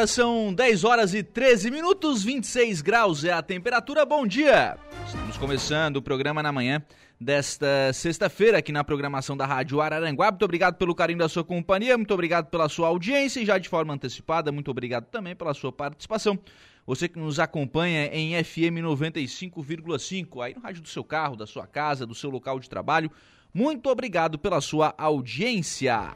Agora são 10 horas e 13 minutos, 26 graus é a temperatura. Bom dia! Estamos começando o programa na manhã desta sexta-feira aqui na programação da Rádio Araranguá. Muito obrigado pelo carinho da sua companhia, muito obrigado pela sua audiência e já de forma antecipada, muito obrigado também pela sua participação. Você que nos acompanha em FM 95,5, aí no rádio do seu carro, da sua casa, do seu local de trabalho, muito obrigado pela sua audiência.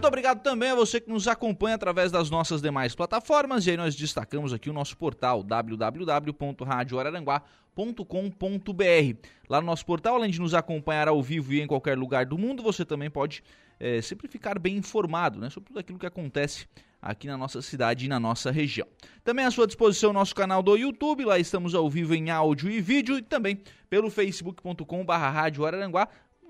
Muito obrigado também a você que nos acompanha através das nossas demais plataformas. E aí nós destacamos aqui o nosso portal www.radioararanguá.com.br. Lá no nosso portal, além de nos acompanhar ao vivo e em qualquer lugar do mundo, você também pode é, sempre ficar bem informado né, sobre tudo aquilo que acontece aqui na nossa cidade e na nossa região. Também à sua disposição o nosso canal do YouTube, lá estamos ao vivo em áudio e vídeo e também pelo facebook.com/barra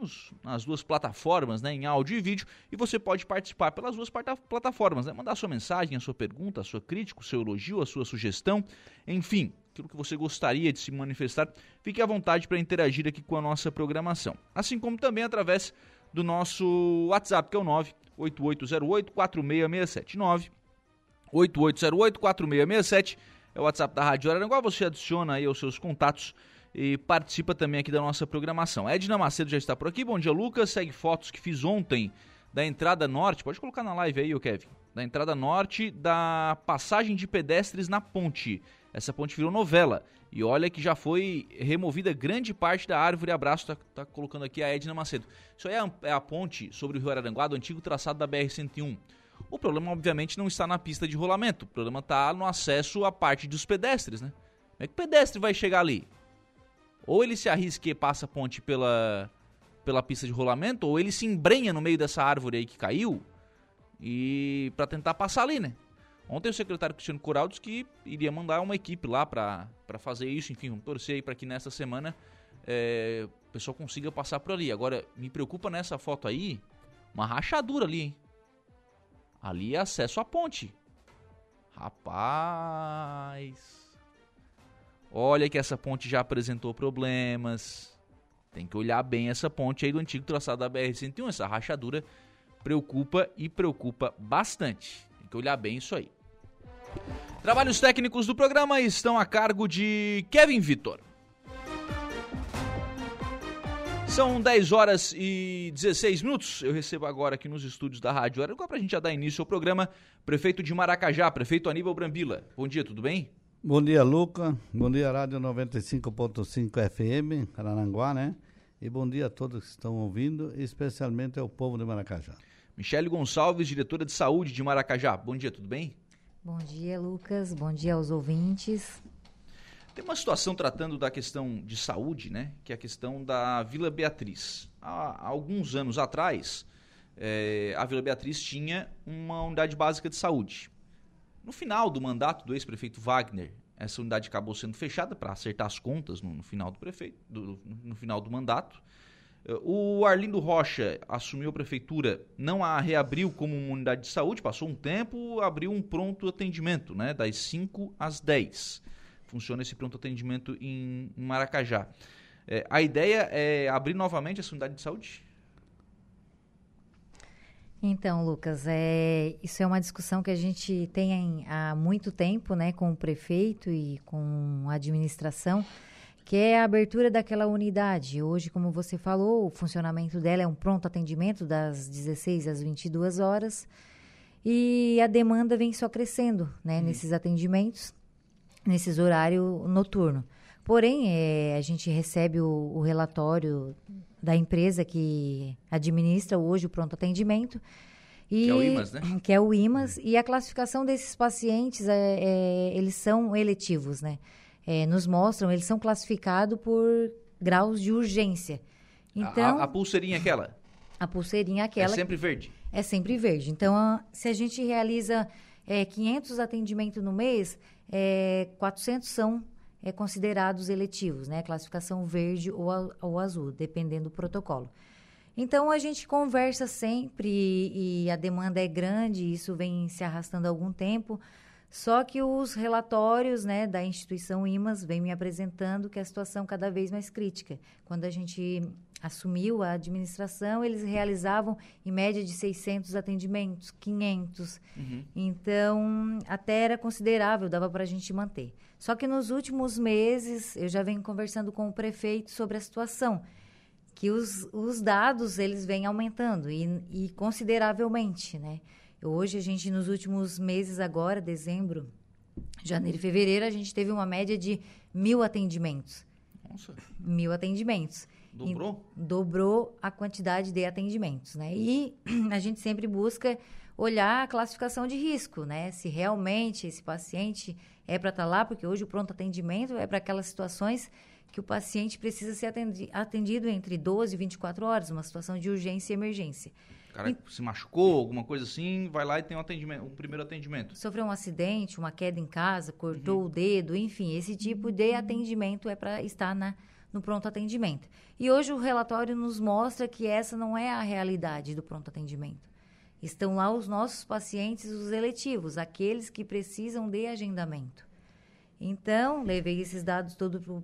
nos, nas duas plataformas, né, em áudio e vídeo, e você pode participar pelas duas plataformas, né, mandar sua mensagem, a sua pergunta, a sua crítica, o seu elogio, a sua sugestão, enfim, aquilo que você gostaria de se manifestar, fique à vontade para interagir aqui com a nossa programação. Assim como também através do nosso WhatsApp, que é o 98808 4667 98808 4667 é o WhatsApp da Rádio Araranguá, você adiciona aí os seus contatos e participa também aqui da nossa programação. Edna Macedo já está por aqui. Bom dia, Lucas. Segue fotos que fiz ontem da entrada norte. Pode colocar na live aí, o Kevin. Da entrada norte da passagem de pedestres na ponte. Essa ponte virou novela. E olha que já foi removida grande parte da árvore. Abraço, tá, tá colocando aqui a Edna Macedo. Isso aí é a, é a ponte sobre o Rio Araranguá, do antigo traçado da BR-101. O problema, obviamente, não está na pista de rolamento. O problema está no acesso à parte dos pedestres, né? Como é que o pedestre vai chegar ali? Ou ele se arrisca e passa a ponte pela, pela pista de rolamento, ou ele se embrenha no meio dessa árvore aí que caiu e para tentar passar ali, né? Ontem o secretário Cristiano Coral disse que iria mandar uma equipe lá para fazer isso. Enfim, vamos torcer aí para que nessa semana é, o pessoal consiga passar por ali. Agora, me preocupa nessa foto aí, uma rachadura ali, hein? Ali é acesso à ponte. Rapaz. Olha que essa ponte já apresentou problemas. Tem que olhar bem essa ponte aí do antigo traçado da BR-101. Essa rachadura preocupa e preocupa bastante. Tem que olhar bem isso aí. Trabalhos técnicos do programa estão a cargo de Kevin Vitor. São 10 horas e 16 minutos. Eu recebo agora aqui nos estúdios da Rádio Araguá para a gente já dar início ao programa. Prefeito de Maracajá, prefeito Aníbal Brambila. Bom dia, tudo bem? Bom dia, Luca. Bom dia, Rádio 95.5 FM, Carananguá, né? E bom dia a todos que estão ouvindo, especialmente ao povo de Maracajá. Michele Gonçalves, diretora de saúde de Maracajá. Bom dia, tudo bem? Bom dia, Lucas. Bom dia aos ouvintes. Tem uma situação tratando da questão de saúde, né? Que é a questão da Vila Beatriz. Há, alguns anos atrás, é, a Vila Beatriz tinha uma unidade básica de saúde. No final do mandato do ex-prefeito Wagner, essa unidade acabou sendo fechada para acertar as contas no, no final do prefeito, do, no final do mandato. O Arlindo Rocha assumiu a prefeitura, não a reabriu como uma unidade de saúde, passou um tempo, abriu um pronto atendimento, né, das 5 às 10. Funciona esse pronto atendimento em, em Maracajá. É, a ideia é abrir novamente essa unidade de saúde? Então, Lucas, é, isso é uma discussão que a gente tem há muito tempo, né, com o prefeito e com a administração, que é a abertura daquela unidade. Hoje, como você falou, o funcionamento dela é um pronto atendimento das 16 às 22 horas, e a demanda vem só crescendo, né, Uhum. nesses atendimentos, nesses horário noturno. Porém, é, a gente recebe o, o relatório da empresa que administra hoje o pronto atendimento. E, Que é o IMAS, né? Que é o IMAS. E a classificação desses pacientes, é, é, eles são eletivos, né? É, nos mostram, eles são classificados por graus de urgência. Então, a, a pulseirinha aquela a pulseirinha é aquela sempre verde. é sempre verde. Então, a- se a gente realiza é, 500 atendimentos no mês, é, 400 são é, considerados eletivos, né? Classificação verde ou, ou azul, dependendo do protocolo. Então, a gente conversa sempre e, e a demanda é grande, isso vem se arrastando há algum tempo. Só que os relatórios né, da instituição IMAS vêm me apresentando que a situação cada vez mais crítica. Quando a gente assumiu a administração, eles realizavam em média de 600 atendimentos, 500. Uhum. Então, até era considerável, dava para a gente manter. Só que nos últimos meses, eu já venho conversando com o prefeito sobre a situação, que os, os dados, eles vêm aumentando, e, e consideravelmente, né? Hoje, a gente, nos últimos meses agora, dezembro, janeiro e fevereiro, a gente teve uma média de mil atendimentos. Nossa, Mil atendimentos. Dobrou? E dobrou a quantidade de atendimentos, né? E a gente sempre busca olhar a classificação de risco, né? Se realmente esse paciente é para estar lá, porque hoje o pronto atendimento é para aquelas situações que o paciente precisa ser atendi- atendido entre 12 e 24 horas, uma situação de urgência e emergência. O cara se machucou, alguma coisa assim, vai lá e tem um atendimento, um primeiro atendimento. Sofreu um acidente, uma queda em casa, cortou o dedo, enfim, esse tipo de atendimento é para estar na, no pronto atendimento. E hoje o relatório nos mostra que essa não é a realidade do pronto atendimento. Estão lá os nossos pacientes, os eletivos, aqueles que precisam de agendamento. Então, levei esses dados todos para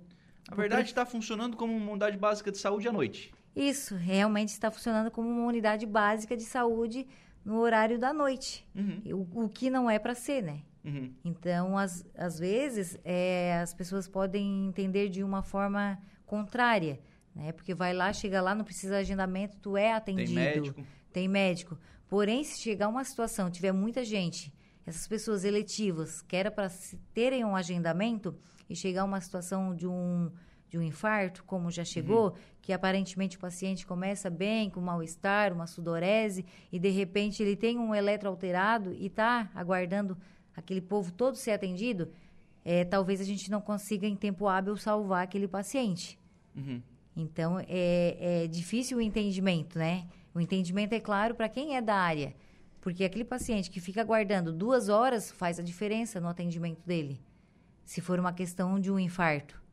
Na verdade, está funcionando como uma unidade básica de saúde à noite. Isso, realmente está funcionando como uma unidade básica de saúde no horário da noite. Uhum, O, o que não é para ser, né? uhum. Então, às, às vezes, é, as pessoas podem entender de uma forma contrária, né? Porque vai lá, chega lá, não precisa de agendamento, tu é atendido. Tem médico. Tem médico. Porém, se chegar uma situação, tiver muita gente, essas pessoas eletivas, que era para terem um agendamento, e chegar uma situação de um, de um infarto, como já chegou, que aparentemente o paciente começa bem, com mal-estar, uma sudorese, e de repente ele tem um eletro alterado e está aguardando aquele povo todo ser atendido, é, talvez a gente não consiga em tempo hábil salvar aquele paciente. Uhum. Então, é, é difícil o entendimento, né? O entendimento é claro para quem é da área, porque aquele paciente que fica aguardando duas horas faz a diferença no atendimento dele. Se for uma questão de um infarto,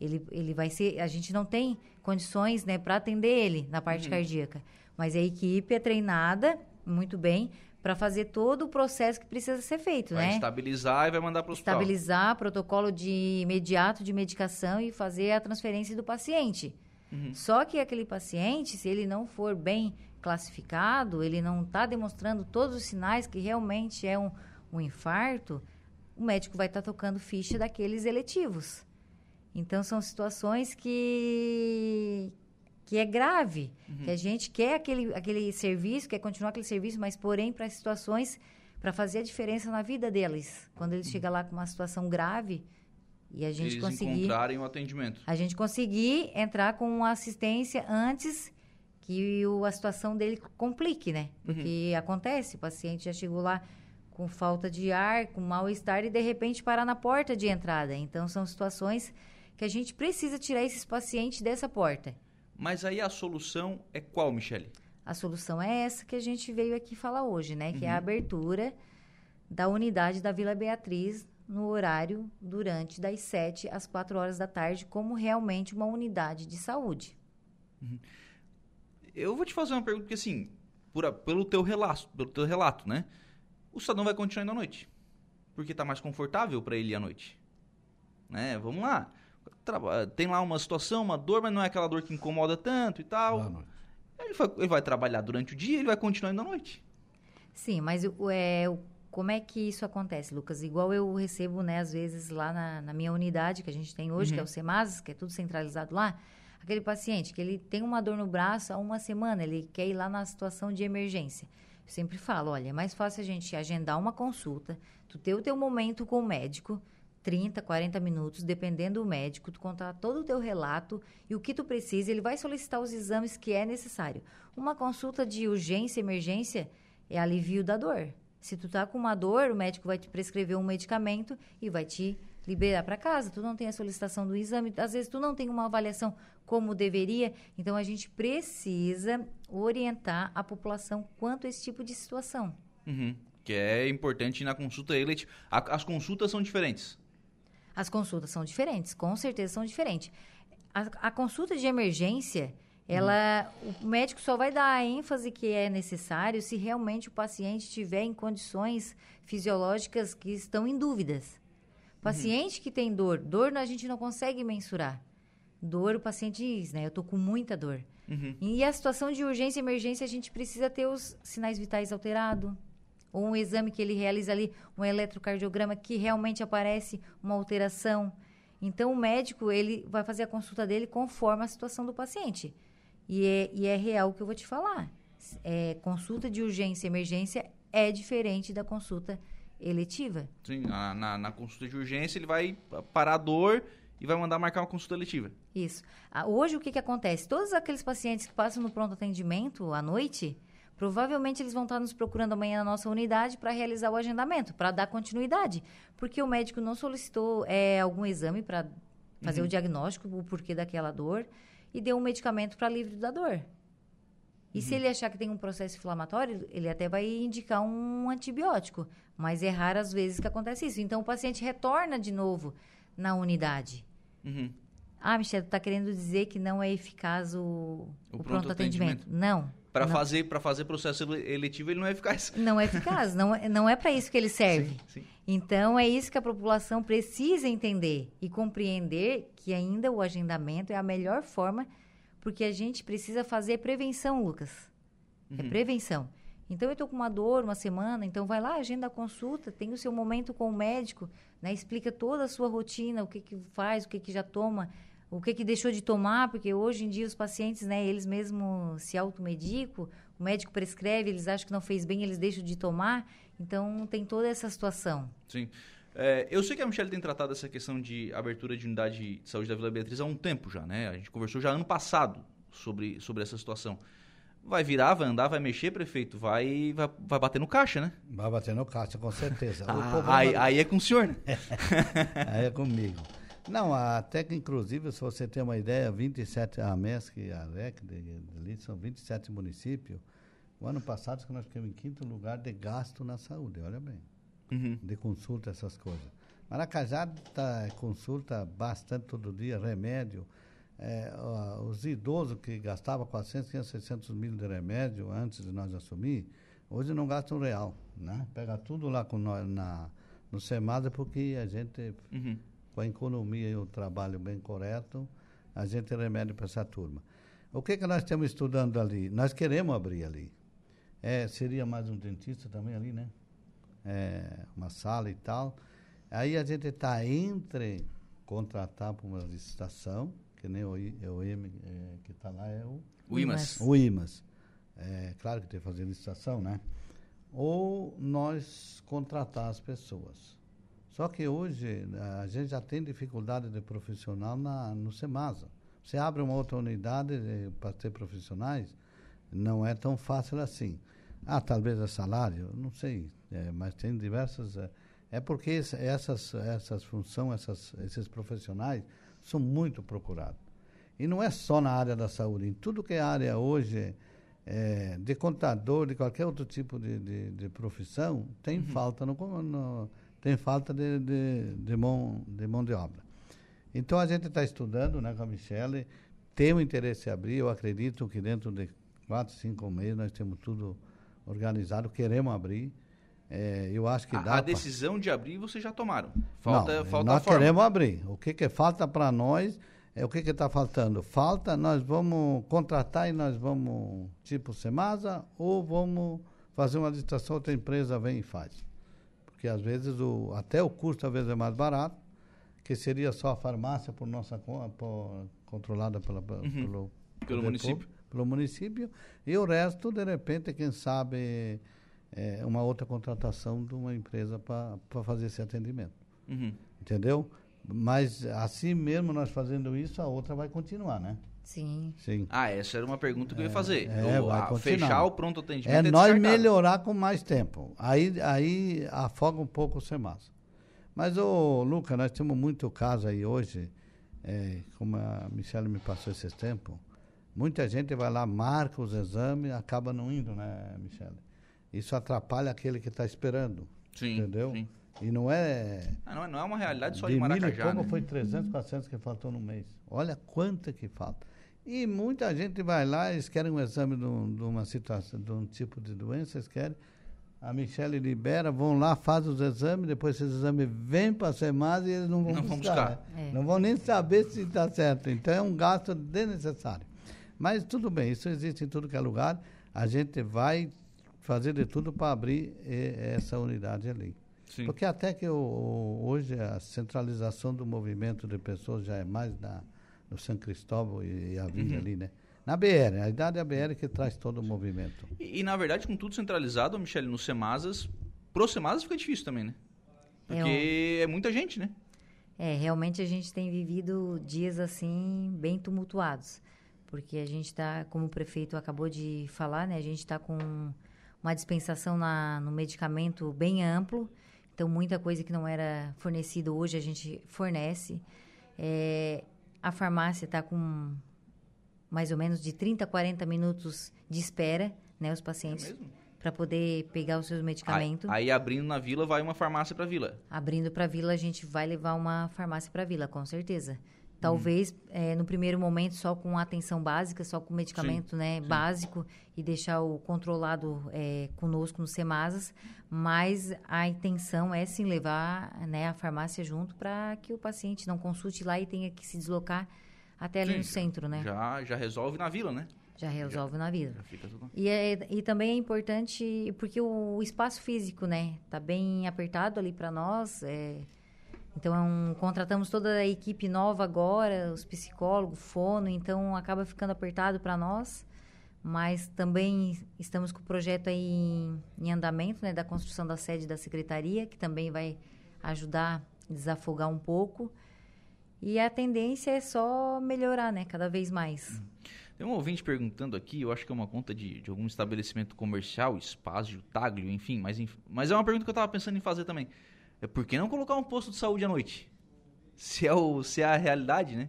ele, ele vai ser. A gente não tem condições, né, para atender ele na parte cardíaca, mas a equipe é treinada muito bem para fazer todo o processo que precisa ser feito, Vai né? estabilizar e vai mandar para o hospital. estabilizar protocolo de imediato de medicação e fazer a transferência do paciente. Uhum. Só que aquele paciente, se ele não for bem classificado, ele não está demonstrando todos os sinais que realmente é um, um infarto, o médico vai estar tocando ficha daqueles eletivos. Então, são situações que, que é grave, que a gente quer aquele, aquele serviço, quer continuar aquele serviço, mas, porém, para situações, para fazer a diferença na vida deles. Quando eles chegam lá com uma situação grave e a gente Eles conseguir encontrarem o atendimento. a gente conseguir entrar com uma assistência antes que o, a situação dele complique, né? Porque acontece, o paciente já chegou lá com falta de ar, com mal-estar e de repente parar na porta de entrada. Então são situações que a gente precisa tirar esses pacientes dessa porta. Mas aí a solução é qual, Michele? A solução é essa que a gente veio aqui falar hoje, né? Que é a abertura da unidade da Vila Beatriz no horário durante das 7 às 4 horas da tarde, como realmente uma unidade de saúde. Eu vou te fazer uma pergunta que assim, por pelo teu relato, pelo teu relato, né? O cidadão vai continuar indo à noite. Porque tá mais confortável para ele ir à noite. Né? Vamos lá. Tem lá uma situação, uma dor, mas não é aquela dor que incomoda tanto e tal. Ele vai, ele vai trabalhar durante o dia, ele vai continuar indo à noite. Sim, mas o- é, o- como é que isso acontece, Lucas? Igual eu recebo, né, às vezes lá na, na minha unidade que a gente tem hoje, que é o CEMAS, que é tudo centralizado lá, aquele paciente que ele tem uma dor no braço há uma semana, ele quer ir lá na situação de emergência. Eu sempre falo, olha, é mais fácil a gente agendar uma consulta, tu ter o teu momento com o médico, 30, 40 minutos, dependendo do médico, tu contar todo o teu relato e o que tu precisa, ele vai solicitar os exames que é necessário. Uma consulta de urgência, emergência, é alívio da dor. Se tu tá com uma dor, o médico vai te prescrever um medicamento e vai te liberar para casa. Tu não tem a solicitação do exame, às vezes tu não tem uma avaliação como deveria. Então a gente precisa orientar a população quanto a esse tipo de situação. Uhum. Que é importante na consulta eletiva. As consultas são diferentes. As consultas são diferentes, com certeza são diferentes. A, a consulta de emergência, ela, hum. o médico só vai dar a ênfase que é necessário se realmente o paciente estiver em condições fisiológicas que estão em dúvidas. Paciente que tem dor, dor a gente não consegue mensurar. Dor, o paciente diz, né? Eu tô com muita dor. Uhum. E a situação de urgência e emergência, a gente precisa ter os sinais vitais alterados, ou um exame que ele realiza ali, um eletrocardiograma que realmente aparece uma alteração. Então, o médico, ele vai fazer a consulta dele conforme a situação do paciente. E é, e é real o que eu vou te falar. É, consulta de urgência e emergência é diferente da consulta eletiva. Sim, na, na, na, consulta de urgência ele vai parar a dor e vai mandar marcar uma consulta eletiva. Isso. Hoje o que, que acontece? Todos aqueles pacientes que passam no pronto atendimento à noite, Provavelmente eles vão estar nos procurando amanhã na nossa unidade para realizar o agendamento, para dar continuidade. Porque o médico não solicitou é, algum exame para fazer uhum. o diagnóstico, o porquê daquela dor, e deu um medicamento para livre da dor. E uhum. se ele achar que tem um processo inflamatório, ele até vai indicar um antibiótico. Mas é raro as vezes que acontece isso. Então o paciente retorna de novo na unidade. Uhum. Ah, Michelle, tu está querendo dizer que não é eficaz o, o, o pronto, pronto atendimento. atendimento? Não. Para fazer, para fazer processo eletivo, ele não é eficaz. Não é eficaz, não, é, não é para isso que ele serve. Sim, sim. Então, é isso que a população precisa entender e compreender que ainda o agendamento é a melhor forma, porque a gente precisa fazer prevenção, Lucas. É uhum. É prevenção. Então, eu estou com uma dor uma semana, então vai lá, agenda a consulta, tem o seu momento com o médico, né, explica toda a sua rotina, o que, que faz, o que, que já toma, o que, que deixou de tomar, porque hoje em dia os pacientes, né, eles mesmos se automedicam, o médico prescreve, eles acham que não fez bem, eles deixam de tomar. Então, tem toda essa situação. Sim. É, eu sei que a Michelle tem tratado essa questão de abertura de unidade de saúde da Vila Beatriz há um tempo já, né? A gente conversou já ano passado sobre, sobre essa situação. Vai virar, vai andar, vai mexer, prefeito, vai, vai, vai bater no caixa, né? Vai bater no caixa, com certeza. Ah, aí, aí é com o senhor, né? aí é comigo. Não, até que inclusive, se você tem uma ideia, 27, a MESC e a REC de, de, são 27 municípios. O ano passado que nós ficamos em quinto lugar de gasto na saúde, olha bem. Uhum. De consulta, essas coisas. Maracajá tá, consulta bastante todo dia, remédio. É, os idosos que gastavam 400, 500, 600 mil de remédio antes de nós assumir, hoje não gastam real, né? Pega tudo lá com nós, na, no SEMAD porque a gente... Uhum com a economia e o trabalho bem correto, a gente tem remédio para essa turma. O que, que nós estamos estudando ali? Nós queremos abrir ali. É, seria mais um dentista também ali, né? É, uma sala e tal. Aí a gente está entre contratar para uma licitação, que nem o, o IM é, que está lá é o... O IMAS. O IMAS. É, claro que tem que fazer licitação, né? Ou nós contratar as pessoas. Só que hoje a gente já tem dificuldade de profissional na, no SEMASA. Você abre uma outra unidade eh, para ter profissionais, não é tão fácil assim. Ah, talvez é salário, não sei, é, mas tem diversas. É, é porque essas, essas funções, essas, esses profissionais são muito procurados. E não é só na área da saúde, em tudo que é área hoje, é, de contador, de qualquer outro tipo de, de, de profissão, tem uhum. falta no, no tem falta de, de, de, mão, de mão de obra. Então a gente está estudando né, com a Michelle, tem o interesse em abrir, eu acredito que dentro de quatro, cinco meses nós temos tudo organizado, queremos abrir. É, eu acho que a, dá. A decisão pra... de abrir vocês já tomaram. Falta, Não, falta nós queremos abrir. O que, que falta para nós é o que está faltando. Falta, nós vamos contratar e nós vamos, tipo Semasa, ou vamos fazer uma licitação, outra empresa vem e faz porque às vezes o, até o custo às vezes é mais barato, que seria só a farmácia por nossa por, controlada pela, uhum. pelo, pelo município. pelo município e o resto, de repente, quem sabe, é uma outra contratação de uma empresa para fazer esse atendimento. Uhum. Entendeu? Mas assim mesmo nós fazendo isso, a outra vai continuar, né? Sim. Sim. Ah, essa era uma pergunta que eu ia fazer. É, a, fechar o pronto atendimento. É, é nós melhorar com mais tempo. Aí, aí afoga um pouco o SEMAS. Mas, ô, Luca, nós temos muito caso aí hoje, é, como a Michelle me passou esses tempos. Muita gente vai lá, marca os exames, acaba não indo, né, Michelle? Isso atrapalha aquele que está esperando. Sim. Entendeu? Sim. E não é. Ah, não, é não, é uma realidade só de, de Maracajá. Mil e pouco né? foi 300, 400 que faltou no mês. Olha quanto que falta. E muita gente vai lá, eles querem um exame de, um, de uma situação, de um tipo de doença, eles querem. A Michelle libera, vão lá, faz os exames, depois esses exames vêm para ser mais e eles não vão não buscar. buscar. Né? É. Não vão nem saber se está certo. Então é um gasto desnecessário. Mas tudo bem, isso existe em tudo que é lugar. A gente vai fazer de tudo para abrir essa unidade ali. Sim. Porque até que o, hoje a centralização do movimento de pessoas já é mais na, no São Cristóvão e, e a Vila uhum. ali, né? Na BR, a idade é a BR que traz todo o movimento. E, e na verdade, com tudo centralizado, Michele, no Semasas, pro Semasas fica difícil também, né? Porque é, um... é muita gente, né? É, realmente a gente tem vivido dias assim bem tumultuados, porque a gente está, como o prefeito acabou de falar, né, a gente está com uma dispensação na, no medicamento bem amplo, então muita coisa que não era fornecida hoje a gente fornece. É, a farmácia está com mais ou menos de 30 a 40 minutos de espera, né, os pacientes. É para poder pegar os seus medicamentos. Aí, aí, abrindo na vila vai uma farmácia para a vila. Abrindo para a vila a gente vai levar uma farmácia para a vila, com certeza. Talvez hum. é, no primeiro momento só com atenção básica, só com medicamento sim, né, sim. básico e deixar o controlado é, conosco no Semasas, mas a intenção é sim levar né, a farmácia junto para que o paciente não consulte lá e tenha que se deslocar até ali Sim, no centro, né? Já, já resolve na vila, né? Já resolve já, na vila. E, é, e também é importante, porque o, o espaço físico, né? Tá bem apertado ali para nós. É, então, é um, contratamos toda a equipe nova agora, os psicólogos, fono, então acaba ficando apertado para nós. Mas também estamos com o projeto aí em, em andamento, né? Da construção da sede da secretaria, que também vai ajudar a desafogar um pouco. E a tendência é só melhorar, né? Cada vez mais. Tem um ouvinte perguntando aqui, eu acho que é uma conta de, de algum estabelecimento comercial, Espaço, Taglio, enfim mas, mas é uma pergunta que eu estava pensando em fazer também. É por que não colocar um posto de saúde à noite? Se é, o, se é a realidade, né?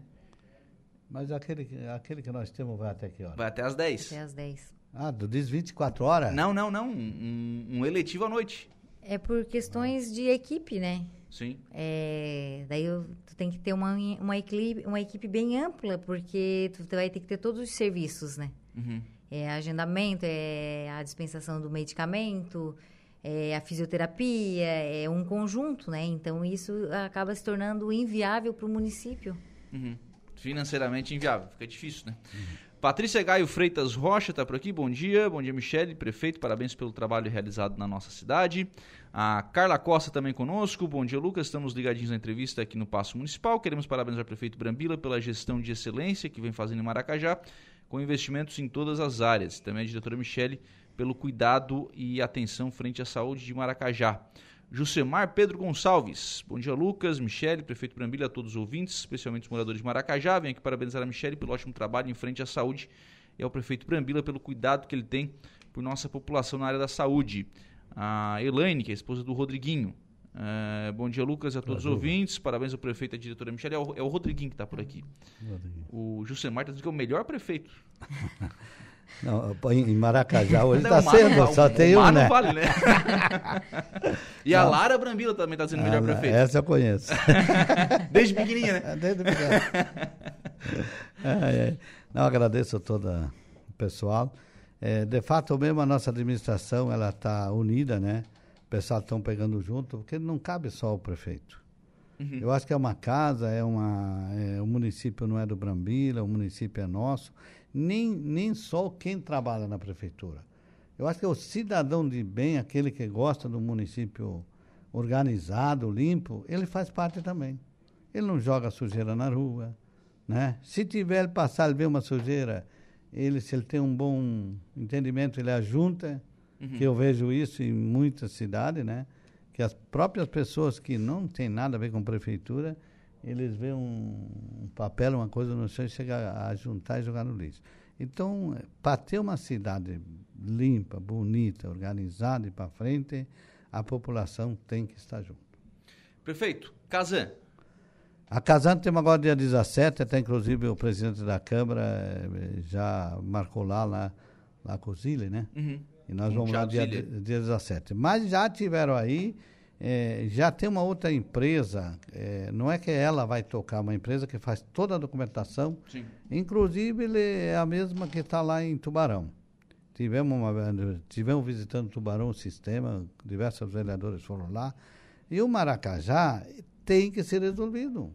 Mas aquele, aquele que nós temos vai até que hora? Vai até as 10. Até as 10. Ah, do diz 24 horas? Não, não, não. Um, um eletivo à noite. É por questões de equipe, né? Sim. É, daí eu, tu tem que ter uma, uma, equipe, uma equipe bem ampla, porque tu vai ter que ter todos os serviços, né? Uhum. É agendamento, é a dispensação do medicamento, é a fisioterapia, é um conjunto, né? Então isso acaba se tornando inviável para o município. Uhum. Financeiramente inviável, fica difícil, né? Uhum. Patrícia Gaio Freitas Rocha está por aqui, bom dia. Bom dia, Michele, prefeito, parabéns pelo trabalho realizado na nossa cidade. A Carla Costa também conosco, bom dia, Lucas. Estamos ligadinhos na entrevista aqui no Passo Municipal. Queremos parabenizar o prefeito Brambila pela gestão de excelência que vem fazendo em Maracajá, com investimentos em todas as áreas. Também a diretora Michele pelo cuidado e atenção frente à saúde de Maracajá. Jusemar Pedro Gonçalves. Bom dia, Lucas, Michele, prefeito Brambila, a todos os ouvintes, especialmente os moradores de Maracajá. Venho aqui parabenizar a Michele pelo ótimo trabalho em frente à saúde e ao prefeito Brambila pelo cuidado que ele tem por nossa população na área da saúde. A Elaine, que é a esposa do Rodriguinho. É, bom dia, Lucas, a todos os ouvintes. Parabéns ao prefeito e à diretora Michele. É o, é o Rodriguinho que está por aqui. Rodriguinho. O Jusemar está dizendo que é o melhor prefeito. Não, em Maracajá hoje está sendo, não, só tem um, né? não vale, né? e não. a Lara Brambila também está sendo o melhor prefeito. Essa eu conheço. Desde pequenininha, né? Desde pequenininha. é, é. Não, agradeço a todo o pessoal. É, de fato, mesmo a nossa administração, ela está unida, né? O pessoal estão pegando junto, porque não cabe só o prefeito. Uhum. Eu acho que é uma casa, é uma, é, o município não é do Brambila, o município é nosso nem, nem só quem trabalha na prefeitura. Eu acho que é o cidadão de bem, aquele que gosta do município organizado, limpo, ele faz parte também. Ele não joga sujeira na rua, né? Se tiver ele passar, ele vê uma sujeira, ele, se ele tem um bom entendimento, ele ajunta, Uhum. que eu vejo isso em muitas cidades, né? Que as próprias pessoas que não têm nada a ver com prefeitura, eles veem um, um papel, uma coisa no chão e chegam a, a juntar e jogar no lixo. Então, para ter uma cidade limpa, bonita, organizada e para frente, a população tem que estar junto. Prefeito, Kazan. A Casante tem agora dia 17, até inclusive o presidente da Câmara eh, já marcou lá, lá, lá com o Zile, né? Uhum. E nós o vamos lá dia, dia 17. Mas já tiveram aí, eh, já tem uma outra empresa, eh, não é que ela vai tocar, uma empresa que faz toda a documentação, Sim. inclusive é a mesma que está lá em Tubarão. Tivemos, uma, tivemos visitando Tubarão, o sistema, diversos vereadores foram lá, e o Maracajá tem que ser resolvido.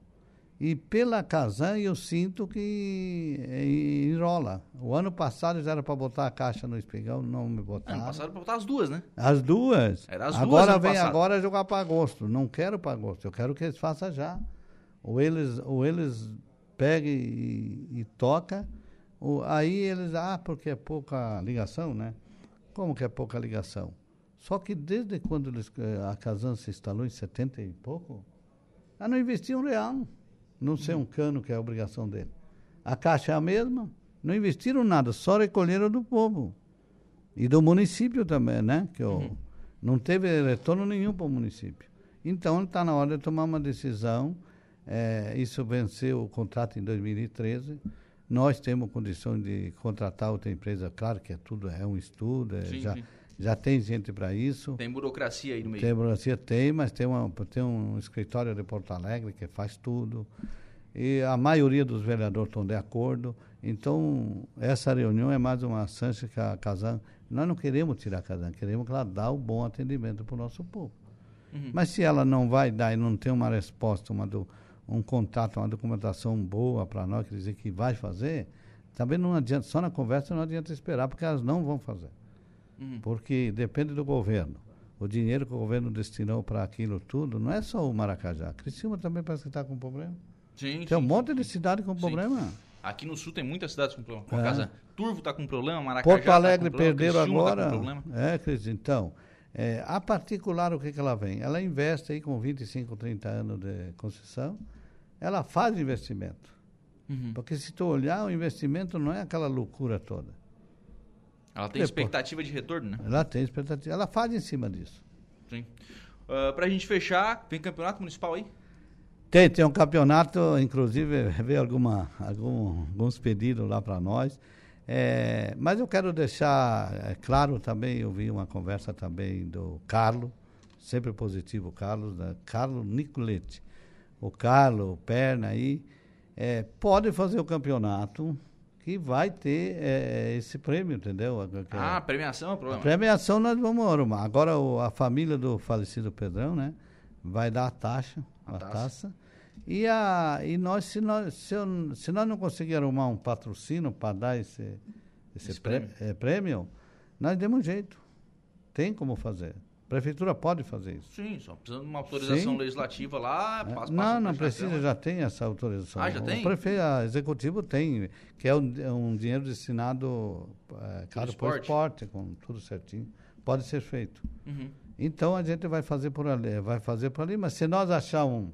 E pela Casan eu sinto que eh, enrola. O ano passado já era para botar a caixa no espigão, não me Ano botaram. passado pra botar as duas, né? As duas. Era as duas agora ano vem passado. agora jogar para agosto. Não quero para agosto, eu quero que eles façam já. Ou eles, ou eles pegam e, e toca, ou, aí eles, ah, porque é pouca ligação, né? Como que é pouca ligação? Só que desde quando eles, eh, a Casan se instalou em 70 e pouco, ela não investiu um real. Não sei um cano que é a obrigação dele. A caixa é a mesma, não investiram nada, só recolheram do povo. E do município também, né? Que o, não teve retorno nenhum para o município. Então está na hora de tomar uma decisão. eh, isso venceu o contrato em 2013. Nós temos condição de contratar outra empresa. Claro que é tudo, é um estudo, é, Sim, já, sim. Já tem gente para isso. Tem burocracia aí no meio. Tem burocracia? Tem, mas tem, uma, tem um escritório de Porto Alegre que faz tudo. E a maioria dos vereadores estão de acordo. Então, essa reunião é mais uma chance que a Casan. Nós não queremos tirar a Casan, queremos que ela dê o bom atendimento para o nosso povo. Uhum. Mas se ela não vai dar e não tem uma resposta, uma do, um contato, uma documentação boa para nós, quer dizer que vai fazer, também não adianta, só na conversa não adianta esperar, porque elas não vão fazer Uhum. porque depende do governo. O dinheiro que o governo destinou para aquilo tudo não é só o Maracajá. Criciúma também parece que está com problema. Sim, Tem um sim, monte sim, de cidade com Sim. problema. Aqui no sul tem muitas cidades com problema. É. Kazan. Turvo tá com problema, Maracajá Porto tá com Alegre problema, perderam tá agora. com problema. é, Cris, então. é, a particular, o que, que ela vem? Ela investe aí com 25, 30 anos de concessão. Ela faz investimento. Uhum. Porque se tu olhar, o investimento não é aquela loucura toda. Ela tem Depois. expectativa de retorno, né? Ela tem expectativa. Ela faz em cima disso. Sim. Ah, pra gente fechar, tem campeonato municipal aí? Tem, tem um campeonato, inclusive veio alguma, algum, alguns pedidos lá para nós. É, mas eu quero deixar é, claro também, eu vi uma conversa também do Carlos, sempre positivo Carlos, Carlos Nicoletti. O Carlos, o Perna aí, é, pode fazer o campeonato que vai ter é, esse prêmio, entendeu? É- Ah, premiação é o a problema. premiação nós vamos arrumar. Agora o- a família do falecido Pedrão, né? Vai dar a taxa, A a, taça. taça. E, a, e nós, se nós, se, eu- se nós não conseguir arrumar um patrocínio para dar esse, esse, Esse pré- eh, prêmio, nós demos um jeito. Tem como fazer. Prefeitura pode fazer isso. Sim, só precisando de uma autorização Sim. legislativa lá, É, passa, não, passa não por precisa, já tem essa autorização. Ah, já tem? O prefeito a executivo tem, que é um, é um dinheiro destinado, é, claro, para o esporte. com tudo certinho. Pode ser feito. Uhum, Então a gente vai fazer por ali, vai fazer por ali, mas se nós achar um,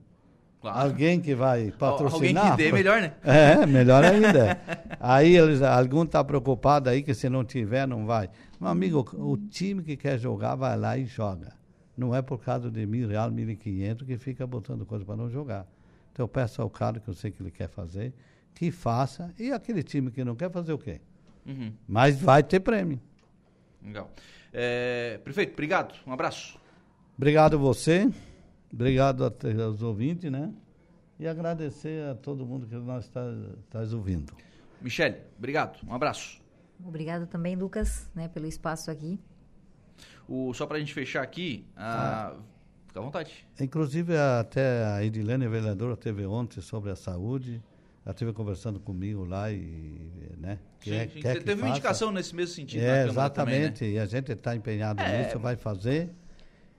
claro. alguém que vai Alguém patrocinar. que dê, melhor, né? É, melhor ainda. Aí eles, algum está preocupado aí que se não tiver, não vai. Meu amigo, o time que quer jogar vai lá e joga. Não é por causa de mil real, mil e quinhentos que fica botando coisa para não jogar. Então eu peço ao cara que eu sei que ele quer fazer, que faça. E aquele time que não quer fazer o quê? Uhum, Mas vai ter prêmio. legal. É, prefeito, obrigado. Um abraço. Obrigado a você, obrigado aos ouvintes, né? E agradecer a todo mundo que nós está tá ouvindo. Michele, obrigado. Um abraço. Obrigado também, Lucas, né, pelo espaço aqui. O, só pra gente fechar aqui, ah, fica à vontade. Inclusive, até a Edilene, a vereadora, teve ontem sobre a saúde. Ela esteve conversando comigo lá e, né? Sim, quer- sim. quer que Teve uma faça. indicação nesse mesmo sentido É, exatamente. também, né? E a gente está empenhado É. nisso, vai fazer.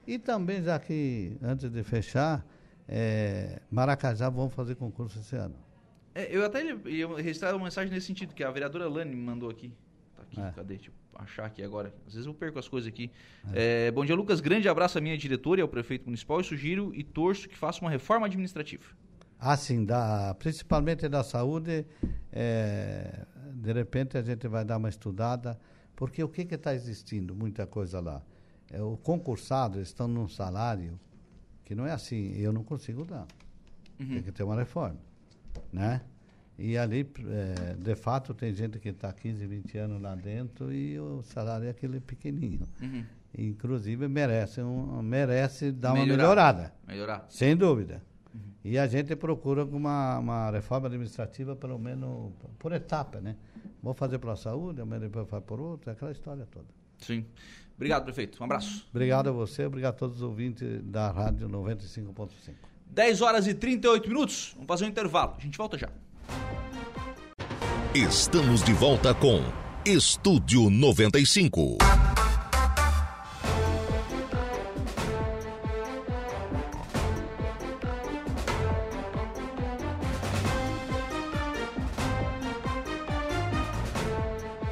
E também, já que, antes de fechar, é, Maracajá vão fazer concurso esse ano. É, eu até ia registrar uma mensagem nesse sentido, que a vereadora Lani me mandou aqui. Aqui, É. cadê? Deixa eu achar aqui agora. Às vezes eu perco as coisas aqui. É, bom dia, Lucas. Grande abraço à minha diretora e ao prefeito municipal. Eu sugiro e torço que faça uma reforma administrativa. Assim, da, principalmente da saúde, é, de repente a gente vai dar uma estudada, porque o que está existindo? Muita coisa lá. É, o concursado estão num salário que não é assim, eu não consigo dar. Tem que ter uma reforma, né? E ali, é, de fato, tem gente que está 15, 20 anos lá dentro e o salário é aquele pequenininho. Uhum. Inclusive, merece, um, merece dar uma Melhorar. melhorada. Melhorar. Sem dúvida. E a gente procura uma, uma reforma administrativa, pelo menos por etapa, né? Vou fazer pela saúde, amanhã depois faz por outra, aquela história toda. Sim. Obrigado, prefeito. Um abraço. Obrigado a você, obrigado a todos os ouvintes da Rádio 95.5. 10 horas e 38 minutos. Vamos fazer um intervalo. A gente volta já. Estamos de volta com Estúdio 95.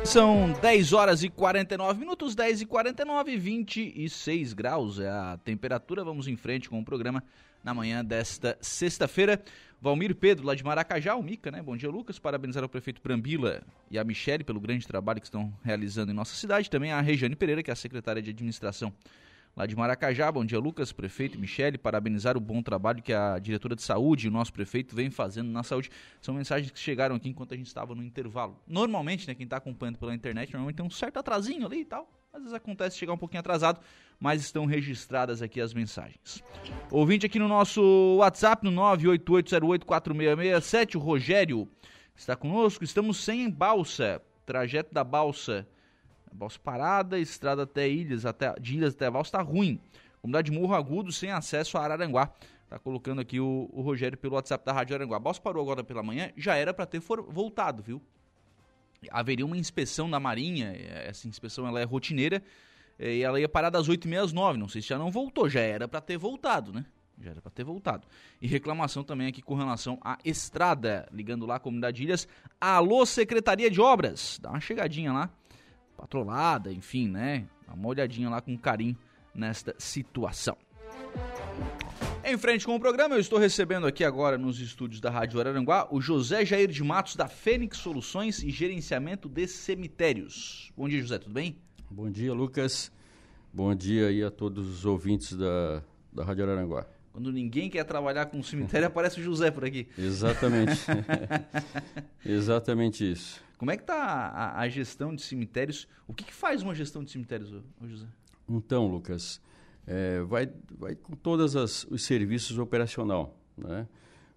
São 10 horas e 49 minutos, 10 e 49, 26 graus é a temperatura. Vamos em frente com o programa na manhã desta sexta-feira. Valmir Pedro, lá de Maracajá, o Mica, né? Bom dia, Lucas. Parabenizar ao prefeito Brambila e a Michele pelo grande trabalho que estão realizando em nossa cidade. Também a Regiane Pereira, que é a secretária de administração lá de Maracajá. Bom dia, Lucas, prefeito Michele. Parabenizar o bom trabalho que a diretora de saúde e o nosso prefeito vem fazendo na saúde. São mensagens que chegaram aqui enquanto a gente estava no intervalo. Normalmente, né, quem está acompanhando pela internet, normalmente tem um certo atrasinho ali e tal. Às vezes acontece chegar um pouquinho atrasado, mas estão registradas aqui as mensagens. Ouvinte aqui no nosso WhatsApp, no 988084667, o Rogério está conosco. Estamos sem balsa. Trajeto da balsa Balsa parada, estrada até ilhas, até, de ilhas até Valsa está ruim. Comunidade Morro Agudo sem acesso a Araranguá. Tá colocando aqui o, o Rogério pelo WhatsApp da Rádio Araranguá. A Balsa parou agora pela manhã, já era para ter for, voltado, viu? Haveria uma inspeção na Marinha, essa inspeção ela é rotineira, e ela ia parar das 8h30 às 9 Não sei se já não voltou, já era para ter voltado, né? Já era para ter voltado. E reclamação também aqui com relação à estrada, ligando lá comunidade Ilhas. Alô, Secretaria de Obras, dá uma chegadinha lá patrolada, enfim, né? Dá uma olhadinha lá com carinho nesta situação. Em frente com o programa, eu estou recebendo aqui agora nos estúdios da Rádio Araranguá o José Jair de Matos da Fênix Soluções e Gerenciamento de Cemitérios. Bom dia, José, tudo bem? Bom dia, Lucas. Bom dia aí a todos os ouvintes da, da Rádio Araranguá. Quando ninguém quer trabalhar com cemitério, aparece o José por aqui. Exatamente. Exatamente isso. Como é que tá a, a gestão de cemitérios? O que, que, faz uma gestão de cemitérios, ô, José? Então, Lucas, é, vai, vai com todos os serviços operacional. Né?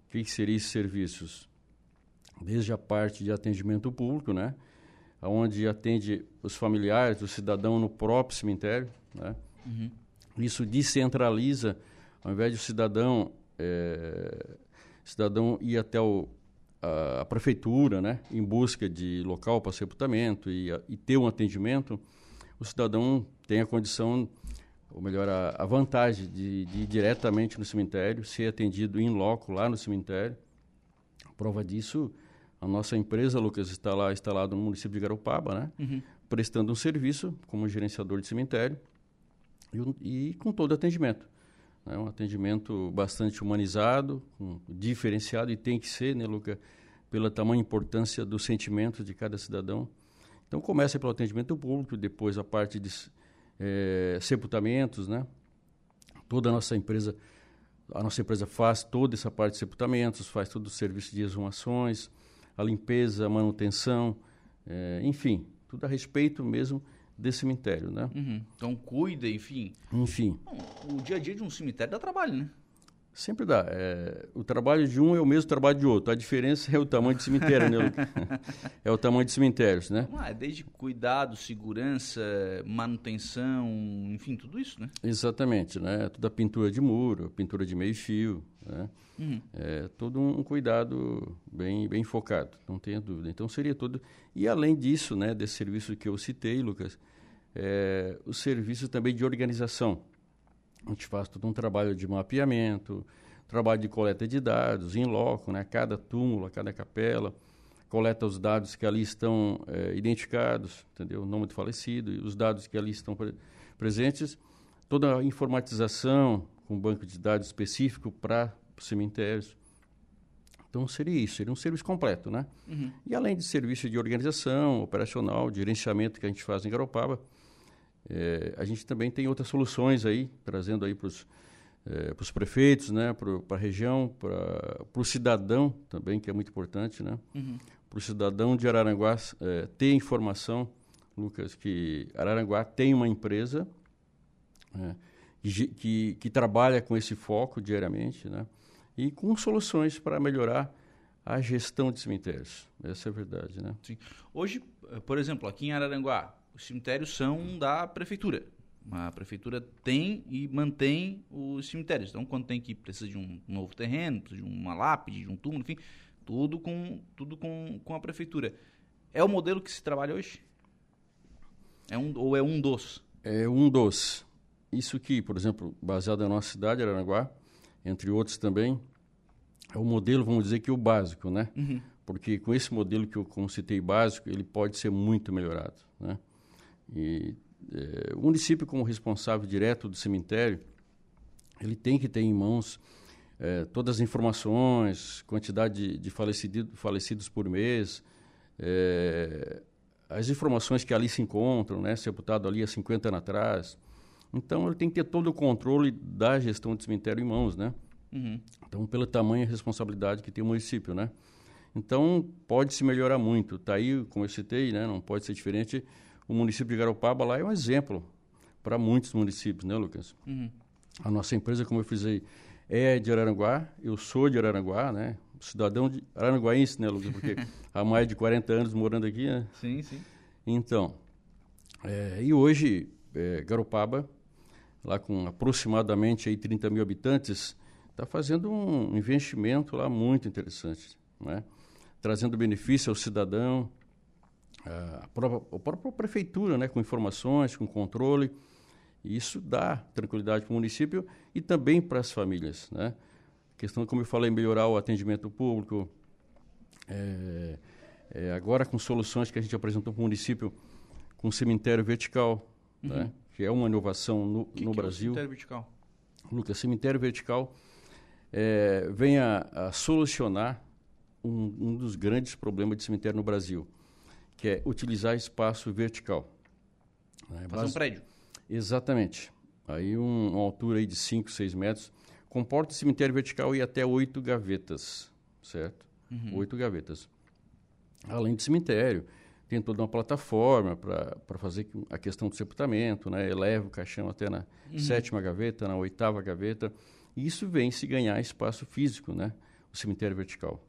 O que, que seriam esses serviços? Desde a parte de atendimento público, né? Onde atende os familiares do cidadão no próprio cemitério. Né? Uhum. Isso descentraliza, ao invés de o cidadão, é, cidadão ir até o, a, a, prefeitura, né, em busca de local para sepultamento e, a, e, ter um atendimento, o cidadão tem a condição, ou melhor, a, a vantagem de, de, ir diretamente no cemitério, ser atendido em loco lá no cemitério. Prova disso, a nossa empresa, Lucas, está lá instalada no município de Garopaba, né, uhum. prestando um serviço como gerenciador de cemitério e, e com todo atendimento. É um atendimento bastante humanizado, um, diferenciado, e tem que ser, né, Luca, pela tamanha importância do sentimento de cada cidadão. Então, começa pelo atendimento público, depois a parte de é, sepultamentos, né? Toda a nossa empresa, a nossa empresa faz toda essa parte de sepultamentos, faz todo o serviço de exumações, a limpeza, a manutenção, é, enfim, tudo a respeito mesmo desse cemitério, né? Uhum. Então cuida, enfim. Enfim. Bom, o dia a dia de um cemitério dá trabalho, né? Sempre dá. É, o trabalho de um é o mesmo trabalho de outro. A diferença é o tamanho de cemitério, né? é o tamanho de cemitérios, né? Ah, desde cuidado, segurança, manutenção, enfim, tudo isso, né? Exatamente, né? Toda pintura de muro, pintura de meio fio, né? Uhum. É todo um cuidado bem, bem focado, não tenha dúvida. Então seria todo... E além disso, né, desse serviço que eu citei, Lucas, é, o serviço também de organização. A gente faz todo um trabalho de mapeamento, trabalho de coleta de dados, em loco, né? Cada túmulo, cada capela, coleta os dados que ali estão é, identificados, entendeu? O nome do falecido, os dados que ali estão pre presentes, toda a informatização com um banco de dados específico para os cemitérios. Então seria isso, seria um serviço completo, né? Uhum. E além de serviço de organização, operacional, de gerenciamento que a gente faz em Garopaba, é, a gente também tem outras soluções aí, trazendo aí para os é, prefeitos, né, para a região, para o cidadão também, que é muito importante, né? Uhum. Para o cidadão de Araranguá é, ter informação, Lucas, que Araranguá tem uma empresa é, que, que, trabalha com esse foco diariamente, né? e com soluções para melhorar a gestão de cemitérios. Essa é a verdade, né? Sim. Hoje, eh, por exemplo, aqui em Araranguá, os cemitérios são da prefeitura. A prefeitura tem e mantém os cemitérios. Então, quando tem que precisa de um novo terreno, precisa de uma lápide, de um túmulo, enfim, tudo com tudo com, com a prefeitura. É o modelo que se trabalha hoje? É um ou é um dos? É um dos. Isso aqui, por exemplo, baseado na nossa cidade, Araranguá, entre outros também, é o modelo, vamos dizer que o básico, né? Uhum. Porque com esse modelo que eu como citei básico, ele pode ser muito melhorado, né? E é, o município como responsável direto do cemitério, ele tem que ter em mãos é, todas as informações, quantidade de, de falecido, falecidos por mês, é, as informações que ali se encontram, né? Sepultado ali há 50 anos atrás. Então, ele tem que ter todo o controle da gestão do cemitério em mãos, né? Uhum. Então, pelo tamanho e responsabilidade que tem o município, né? Então, pode se melhorar muito. Está aí, como eu citei, né? não pode ser diferente. O município de Garopaba lá é um exemplo para muitos municípios, né, Lucas? Uhum. A nossa empresa, como eu fizei, é de Araranguá, eu sou de Araranguá, né? Cidadão de Araranguaense, né, Lucas? Porque há mais de 40 anos morando aqui, né? Sim, sim. Então, é, e hoje, é, Garopaba, lá com aproximadamente aí 30 mil habitantes, está fazendo um investimento lá muito interessante, né? trazendo benefício ao cidadão, a própria, a própria prefeitura, né? com informações, com controle. Isso dá tranquilidade para o município e também para as famílias. Né? A questão, como eu falei, melhorar o atendimento público. É, é, agora, com soluções que a gente apresentou para o município, com cemitério vertical, uhum. né? que é uma inovação no, que no que Brasil. É o cemitério vertical? Lucas, cemitério vertical é, vem a, a solucionar um, um, dos grandes problemas de cemitério no Brasil, que é utilizar espaço vertical. Né? Fazer um prédio. Exatamente. Aí um, uma altura aí de 5, 6 metros. Comporta cemitério vertical e até oito gavetas, certo? Uhum. Oito gavetas. Além de cemitério, tem toda uma plataforma para fazer a questão do sepultamento, né? eleva o caixão até na uhum. sétima gaveta, na oitava gaveta. E isso vem se ganhar espaço físico, né? o cemitério vertical.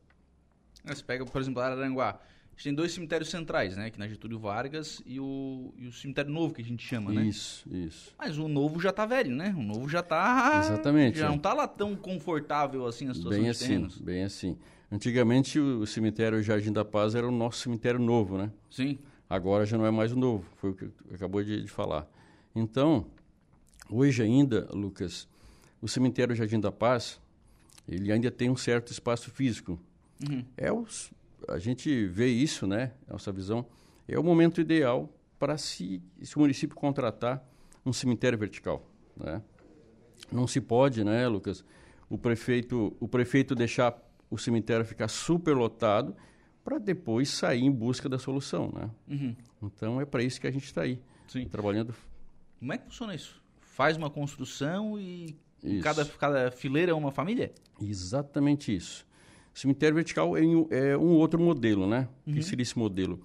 Você pega, por exemplo, Araranguá. Gente tem dois cemitérios centrais, né? Aqui na Getúlio Vargas e o, e o cemitério novo, que a gente chama, né? Isso, isso. Mas o novo já está velho, né? O novo já está... Exatamente. Já é. não está lá tão confortável assim a situação bem de assim, terrenos. Bem assim. Antigamente o, o cemitério Jardim da Paz era o nosso cemitério novo, né? Sim. Agora já não é mais o novo, foi o que acabou de, de falar. Então, hoje ainda, Lucas, o cemitério Jardim da Paz, ele ainda tem um certo espaço físico. Uhum. É os, a gente vê isso, né? Nossa visão é o momento ideal para se, se o município contratar um cemitério vertical, né? Não se pode, né, Lucas? O prefeito, o prefeito deixar o cemitério ficar superlotado para depois sair em busca da solução, né? Uhum. Então é para isso que a gente está aí, Sim. trabalhando. Como é que funciona isso? Faz uma construção e cada, cada fileira é uma família? Exatamente isso. Cemitério vertical é, é um outro modelo, né? Uhum. Que seria esse modelo?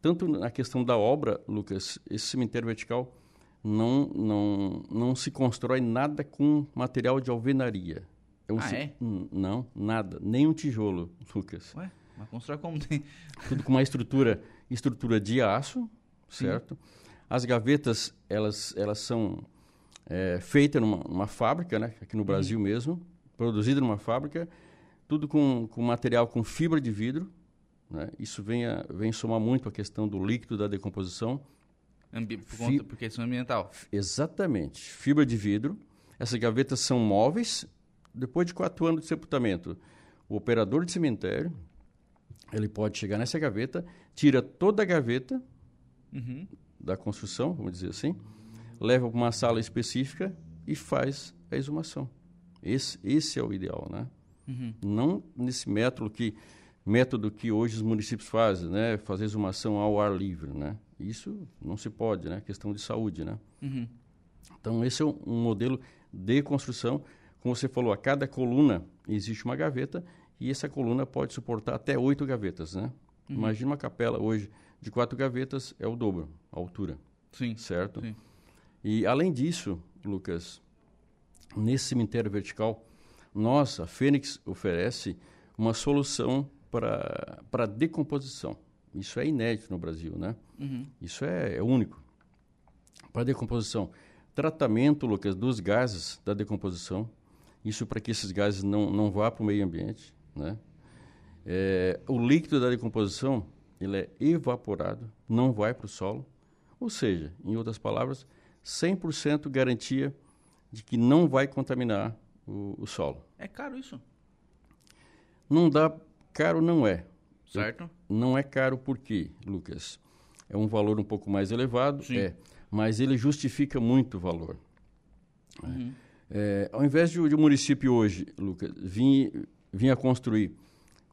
Tanto na questão da obra, Lucas, esse cemitério vertical não, não, não se constrói nada com material de alvenaria. É um ah, é? Não, nada. Nem um tijolo, Lucas. Ué, mas constrói como tem? Tudo com uma estrutura, estrutura de aço, certo? Sim. As gavetas, elas, elas são é, feitas numa, numa, fábrica, né? Aqui no uhum. Brasil uhum. mesmo. Produzida numa fábrica. Tudo com, com material com fibra de vidro. Né? Isso vem, a, vem somar muito a questão do líquido da decomposição. Ambi por conta, Fi... questão ambiental. Exatamente. Fibra de vidro. Essas gavetas são móveis depois de quatro anos de sepultamento, o operador de cemitério, ele pode chegar nessa gaveta, tira toda a gaveta Uhum. da construção, vamos dizer assim, leva para uma sala específica e faz a exumação. Esse, esse é o ideal, né? Uhum. Não nesse método que método que hoje os municípios fazem, né? Fazer exumação ao ar livre, né? Isso não se pode, né? Questão de saúde, né? Uhum. Então esse é um, um modelo de construção. Como você falou, a cada coluna existe uma gaveta e essa coluna pode suportar até oito gavetas, né? Uhum. Imagina uma capela hoje de quatro gavetas é o dobro, a altura, Sim. certo? Sim. E além disso, Lucas, nesse cemitério vertical, nós, a Fênix, oferece uma solução para decomposição. Isso é inédito no Brasil, né? Uhum. Isso é, é único. Para decomposição, tratamento, Lucas, dos gases da decomposição. Isso para que esses gases não, não vá para o meio ambiente, né? É, o líquido da decomposição ele é evaporado, não vai para o solo. Ou seja, em outras palavras, 100% garantia de que não vai contaminar o, o solo. É caro isso, Não dá caro, não é. certo? Não é caro por quê, Lucas? É um valor um pouco mais elevado, Sim. é, mas ele justifica muito o valor. Uhum. É, ao invés de, o- de o município hoje, Lucas, vir, vir a construir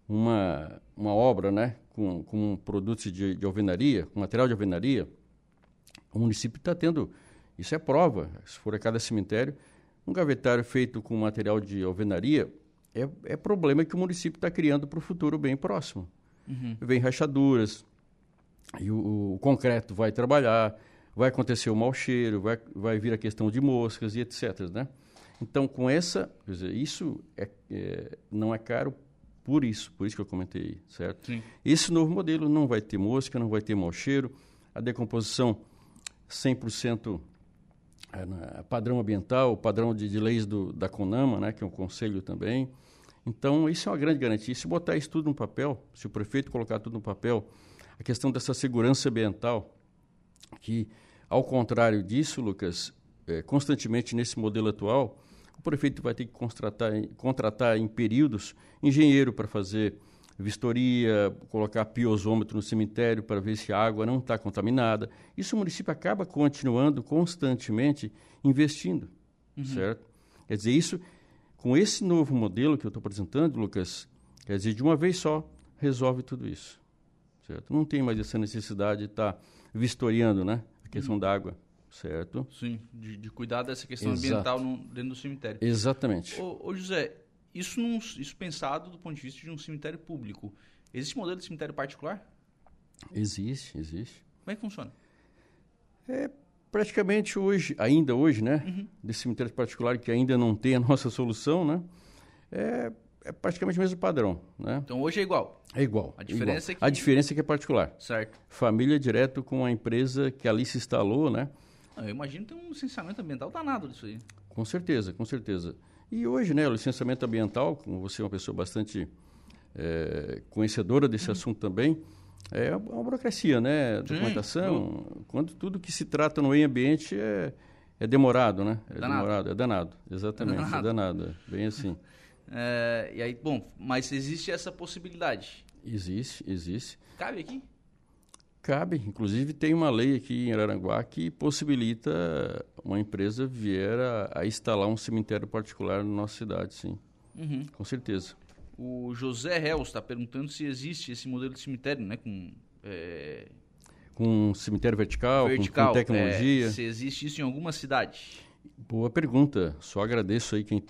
uma, uma obra né, com, com produtos de, de alvenaria, com material de alvenaria, o município está tendo, isso é prova, se for a cada cemitério, um gavetário feito com material de alvenaria é, é problema que o município está criando para o futuro bem próximo. Uhum. Vem rachaduras, e o, o concreto vai trabalhar, vai acontecer o mau cheiro, vai, vai vir a questão de moscas e etc. Né? Então, com essa, quer dizer, isso é, é- não é caro por isso, por isso que eu comentei, certo? Sim. Esse novo modelo não vai ter mosca, não vai ter mau cheiro, a decomposição 100% é, na- padrão ambiental, padrão de, de leis do, da CONAMA, né, que é um conselho também. Então, isso é uma grande garantia. Se botar isso tudo no papel, se o prefeito colocar tudo no papel, a questão dessa segurança ambiental, que, ao contrário disso, Lucas, é, constantemente nesse modelo atual, o prefeito vai ter que contratar, contratar em períodos engenheiro para fazer vistoria, colocar piozômetro no cemitério para ver se a água não está contaminada. Isso o município acaba continuando constantemente investindo, certo? Quer dizer, isso, com esse novo modelo que eu estou apresentando, Lucas, quer dizer, de uma vez só, resolve tudo isso, certo? Não tem mais essa necessidade de estar vistoriando, né, a questão da água, certo? Sim, de, de cuidar dessa questão Exato. ambiental no- dentro do cemitério. Exatamente. Ô, ô, José, isso, num- isso pensado do ponto de vista de um cemitério público. Existe modelo de cemitério particular? Existe, existe. Como é que funciona? Praticamente hoje, ainda hoje, né, Uhum. desse cemitério particular que ainda não tem a nossa solução, né, é, é praticamente o mesmo padrão, né? Então hoje é igual, É igual. A diferença igual. é que- A diferença é que é particular. certo? Família direto com a empresa que ali se instalou, né? Ah, Eu imagino que tem um licenciamento ambiental danado disso aí. Com certeza, com certeza. E hoje, né, o licenciamento ambiental, como você é uma pessoa bastante eh, conhecedora desse Uhum. assunto também, é uma burocracia, né? Documentação. Quando tudo que se trata no meio ambiente é, é demorado, né? É Danado. demorado, é danado. Exatamente, Danado. é danado. é Bem assim. É, e aí, bom, mas existe essa possibilidade. Existe, existe. Cabe aqui? Cabe, inclusive tem uma lei aqui em Araranguá que possibilita uma empresa vier a, a instalar um cemitério particular na nossa cidade, sim, Uhum. com certeza. O José Reus está perguntando se existe esse modelo de cemitério, né? Com é, Com cemitério vertical, com- vertical. com, tecnologia. é, se existe isso em alguma cidade. Boa pergunta. Só agradeço aí quem.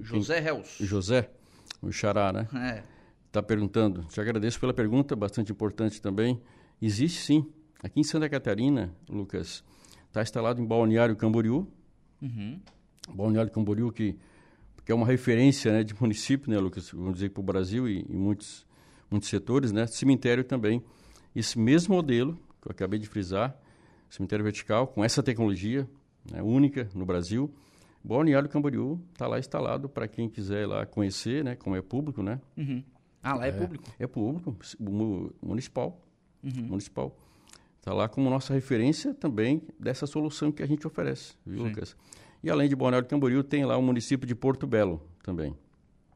José Reus. José, o Xará, né? É. Está perguntando. Te agradeço pela pergunta, bastante importante também. Existe sim. Aqui em Santa Catarina, Lucas, está instalado em Balneário Camboriú. Uhum. Balneário Camboriú, que, que é uma referência né, de município, né, Lucas? Vamos dizer, para o Brasil e em muitos, muitos setores, né? Cemitério também. Esse mesmo modelo que eu acabei de frisar, cemitério vertical, com essa tecnologia né, única no Brasil. Balneário Camboriú está lá instalado para quem quiser ir lá conhecer, né? Como é público, né? Uhum. Ah, lá é, público. É público, mu- municipal. Uhum. Municipal. Está lá como nossa referência também dessa solução que a gente oferece, viu, Sim. Lucas? E além de Balneário Camboriú, tem lá o município de Porto Belo também.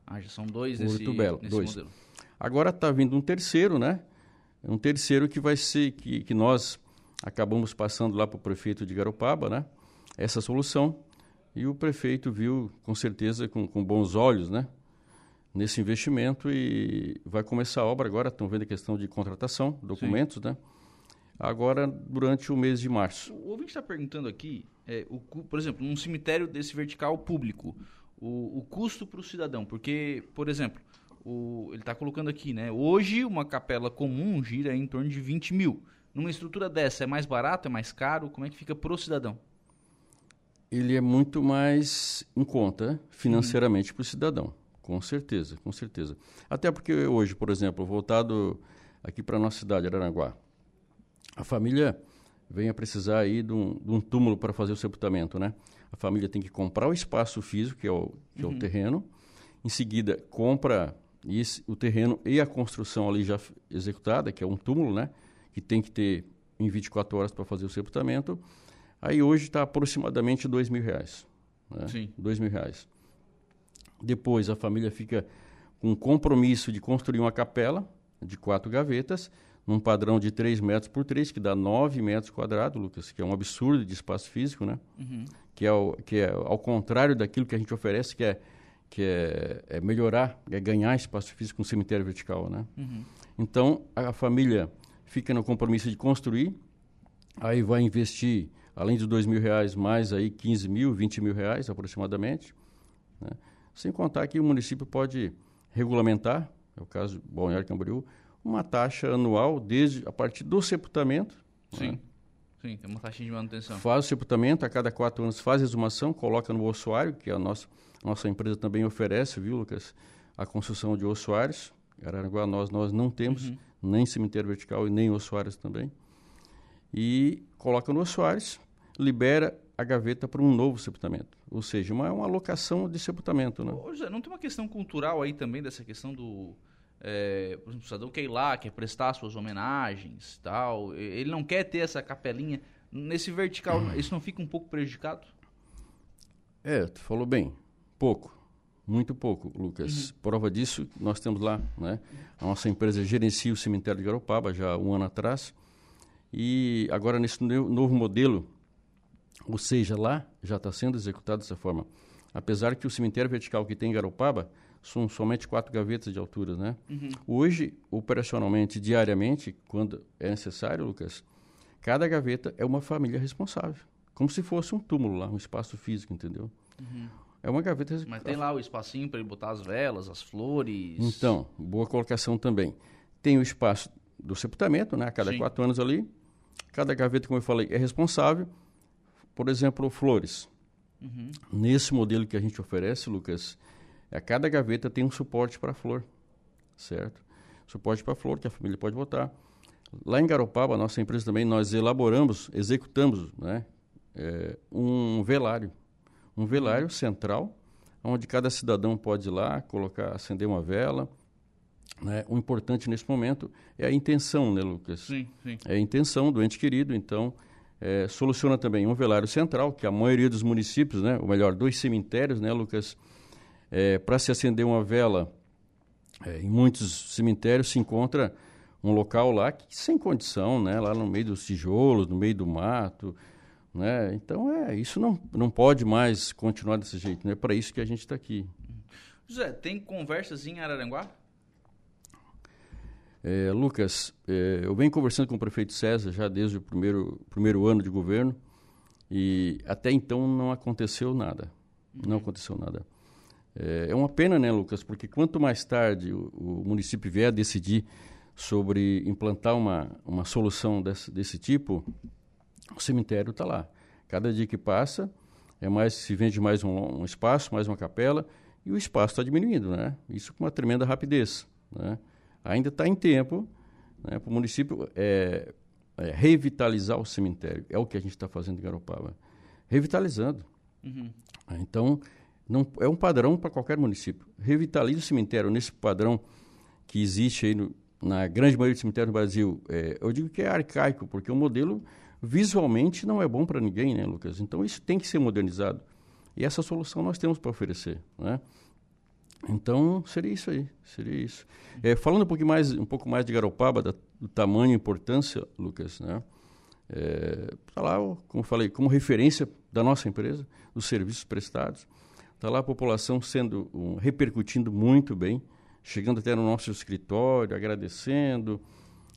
Ah, já são dois Porto nesse, Belo, nesse dois. modelo. Agora está vindo um terceiro, né? Um terceiro que vai ser, que, que nós acabamos passando lá para o prefeito de Garopaba, né? Essa solução. E o prefeito viu, com certeza, com, com bons olhos, né? Nesse investimento e vai começar a obra agora. Estão vendo a questão de contratação, documentos, né? Agora, durante o mês de março. O ouvinte está perguntando aqui, é, o, por exemplo, num cemitério desse vertical público, o, o custo para o cidadão, porque, por exemplo, o- ele está colocando aqui, né? Hoje uma capela comum gira em torno de 20 mil. Numa estrutura dessa, é mais barato, é mais caro? Como é que fica pro cidadão? ele é muito mais em conta financeiramente para o cidadão, com certeza, com certeza. Até porque hoje, por exemplo, voltado aqui para a nossa cidade, Araranguá, a família vem a precisar aí de um, de um túmulo para fazer o sepultamento, né? A família tem que comprar o espaço físico, que é o, que é o terreno, em seguida compra esse- o terreno e a construção ali já executada, que é um túmulo, né? Que tem que ter em 24 horas para fazer o sepultamento. Aí hoje está aproximadamente dois mil reais. Né? Sim. Dois mil reais. Depois a família fica com um compromisso de construir uma capela de quatro gavetas, num padrão de 3 metros por 3, que dá 9 metros quadrados, Lucas, que é um absurdo de espaço físico, né? Que, é o, que é ao contrário daquilo que a gente oferece, que é, que é, é melhorar, é ganhar espaço físico com cemitério vertical, né? Então, a família fica no compromisso de construir, aí vai investir, além de dois mil reais, mais aí 15 mil, 20 mil reais aproximadamente. né? Sem contar que o município pode regulamentar, é o caso do Balneário Camboriú, uma taxa anual desde a partir do sepultamento. Sim. né? Sim, tem uma taxa de manutenção. Faz o sepultamento, a cada quatro anos faz a exumação, coloca no ossuário, que a nossa, nossa empresa também oferece, viu, Lucas? A construção de ossuários. Araranguá nós, nós não temos nem cemitério vertical e nem ossuários também. E coloca no ossuários, libera a gaveta para um novo sepultamento. Ou seja, uma, uma alocação de sepultamento, né? Ô, José, não tem uma questão cultural aí também dessa questão do. é, por exemplo, o cidadão quer ir lá, quer prestar suas homenagens tal. Ele não quer ter essa capelinha. Nesse vertical, isso não fica um pouco prejudicado? É, tu falou bem. Pouco. Muito pouco, Lucas. Prova disso, nós temos lá, né? A nossa empresa gerencia o cemitério de Garopaba já há um ano atrás. E agora, nesse no- novo modelo, ou seja, lá já está sendo executado dessa forma. Apesar que o cemitério vertical que tem em Garopaba são somente quatro gavetas de altura, né? Hoje, operacionalmente, diariamente, quando é necessário, Lucas, cada gaveta é uma família responsável. Como se fosse um túmulo lá, um espaço físico, entendeu? É uma gaveta Mas tem lá o espacinho para ele botar as velas, as flores. Então, boa colocação também. Tem o espaço do sepultamento, né? A cada Sim. quatro anos ali. Cada gaveta, como eu falei, é responsável. Por exemplo, flores. Uhum. Nesse modelo que a gente oferece, Lucas, a cada gaveta tem um suporte para flor, certo? Suporte para flor que a família pode botar. Lá em Garopaba, nossa empresa também, nós elaboramos, executamos, né? é, um velário. Um velário central, onde cada cidadão pode ir lá, colocar, acender uma vela. Né? O importante nesse momento é a intenção, né, Lucas? Sim, sim. é a intenção do ente querido, então é, soluciona também um velário central, que a maioria dos municípios, né, ou melhor, dois cemitérios, né, Lucas, para se acender uma vela, é, em muitos cemitérios se encontra um local lá que sem condição, né, lá no meio dos tijolos, no meio do mato, né, então é isso não não pode mais continuar desse jeito, né, para isso que a gente está aqui. José, tem conversas em Araranguá? É, Lucas, é, eu venho conversando com o prefeito César já desde o primeiro, primeiro ano de governo e até então não aconteceu nada. Não aconteceu nada. É, é uma pena, né, Lucas? Porque quanto mais tarde o, o município vier a decidir sobre implantar uma, uma solução desse, desse tipo, o cemitério está lá. Cada dia que passa, é mais se vende mais um, um espaço, mais uma capela, e o espaço está diminuindo, né? Isso com uma tremenda rapidez, né? Ainda está em tempo né, para o município é, é, revitalizar o cemitério. É o que a gente está fazendo em Garopaba. Revitalizando. Ah, Então, não, é um padrão para qualquer município. Revitaliza o cemitério nesse padrão que existe aí no, na grande maioria dos cemitérios do Brasil. É, eu digo que é arcaico, porque o modelo visualmente não é bom para ninguém, né, Lucas? Então, isso tem que ser modernizado. E essa solução nós temos para oferecer, né? Então, seria isso aí, seria isso. É, falando um, pouquinho mais, um pouco mais de Garopaba, da, do tamanho e importância, Lucas, né? É, lá, como falei, como referência da nossa empresa, dos serviços prestados. Está lá a população sendo, um, repercutindo muito bem, chegando até no nosso escritório, agradecendo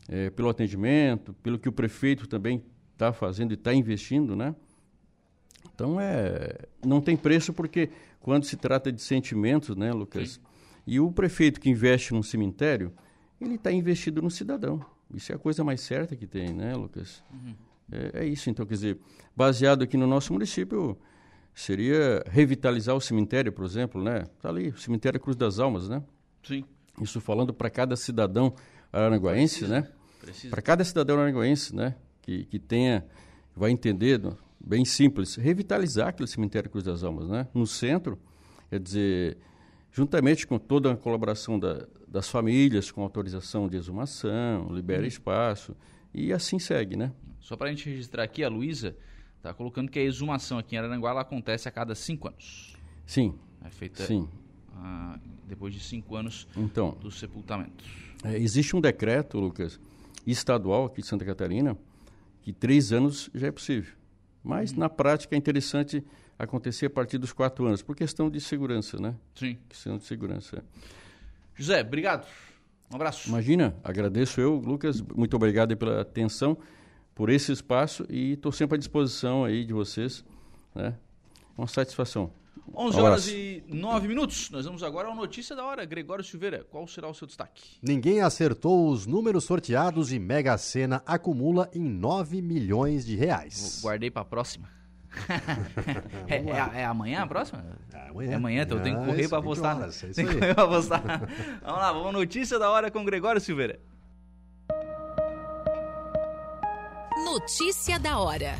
é, pelo atendimento, pelo que o prefeito também está fazendo e está investindo, né? Então, é, não tem preço porque quando se trata de sentimentos, né, Lucas? Sim. E o prefeito que investe num cemitério, ele está investido no cidadão. Isso é a coisa mais certa que tem, né, Lucas? Uhum. É, é, isso, então, quer dizer, baseado aqui no nosso município, seria revitalizar o cemitério, por exemplo, né? Está ali, o cemitério Cruz das Almas, né? Sim. Isso falando para cada cidadão aranaguaense, né? Para cada cidadão aranaguaense, né? Que, que tenha, vai entender bem simples, revitalizar aquele cemitério Cruz das Almas, né? No centro, quer dizer, juntamente com toda a colaboração da, das famílias, com autorização de exumação, libera hum. espaço, e assim segue, né? Só para a gente registrar aqui, a Luísa está colocando que a exumação aqui em Araranguá ela acontece a cada cinco anos. Sim. É feita Sim. Ah, depois de cinco anos então, do sepultamento. É, existe um decreto, Lucas, estadual aqui de Santa Catarina, que três anos já é possível. Mas, na prática, é interessante acontecer a partir dos quatro anos, por questão de segurança, né? Sim. Questão de segurança. José, obrigado. Um abraço. Imagina, agradeço eu, Lucas, muito obrigado pela atenção, por esse espaço e estou sempre à disposição aí de vocês, né? Uma satisfação. 11 um horas e 9 minutos. Nós vamos agora à notícia da hora. Gregório Silveira, qual será o seu destaque? Ninguém acertou os números sorteados e Mega Sena acumula em 9 milhões de reais. Guardei para a próxima. é, é, é, amanhã a próxima? É amanhã. É amanhã, então eu tenho que correr para apostar. Horas, é tem que correr para apostar. vamos lá, vamos notícia da hora com Gregório Silveira. Notícia da hora.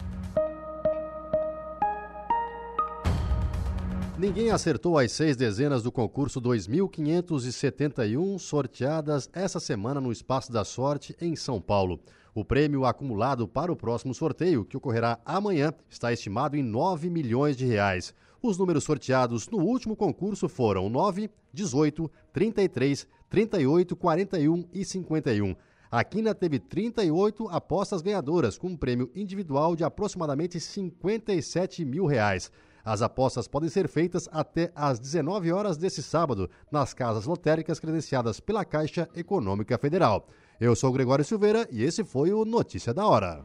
Ninguém acertou as seis dezenas do concurso 2571 sorteadas essa semana no Espaço da Sorte em São Paulo. O prêmio acumulado para o próximo sorteio, que ocorrerá amanhã, está estimado em 9 milhões de reais. Os números sorteados no último concurso foram 9, 18, 33, 38, 41 e 51. A Quina teve 38 apostas ganhadoras, com um prêmio individual de aproximadamente 57 mil reais. As apostas podem ser feitas até às 19 horas desse sábado nas casas lotéricas credenciadas pela Caixa Econômica Federal. Eu sou Gregório Silveira e esse foi o Notícia da Hora.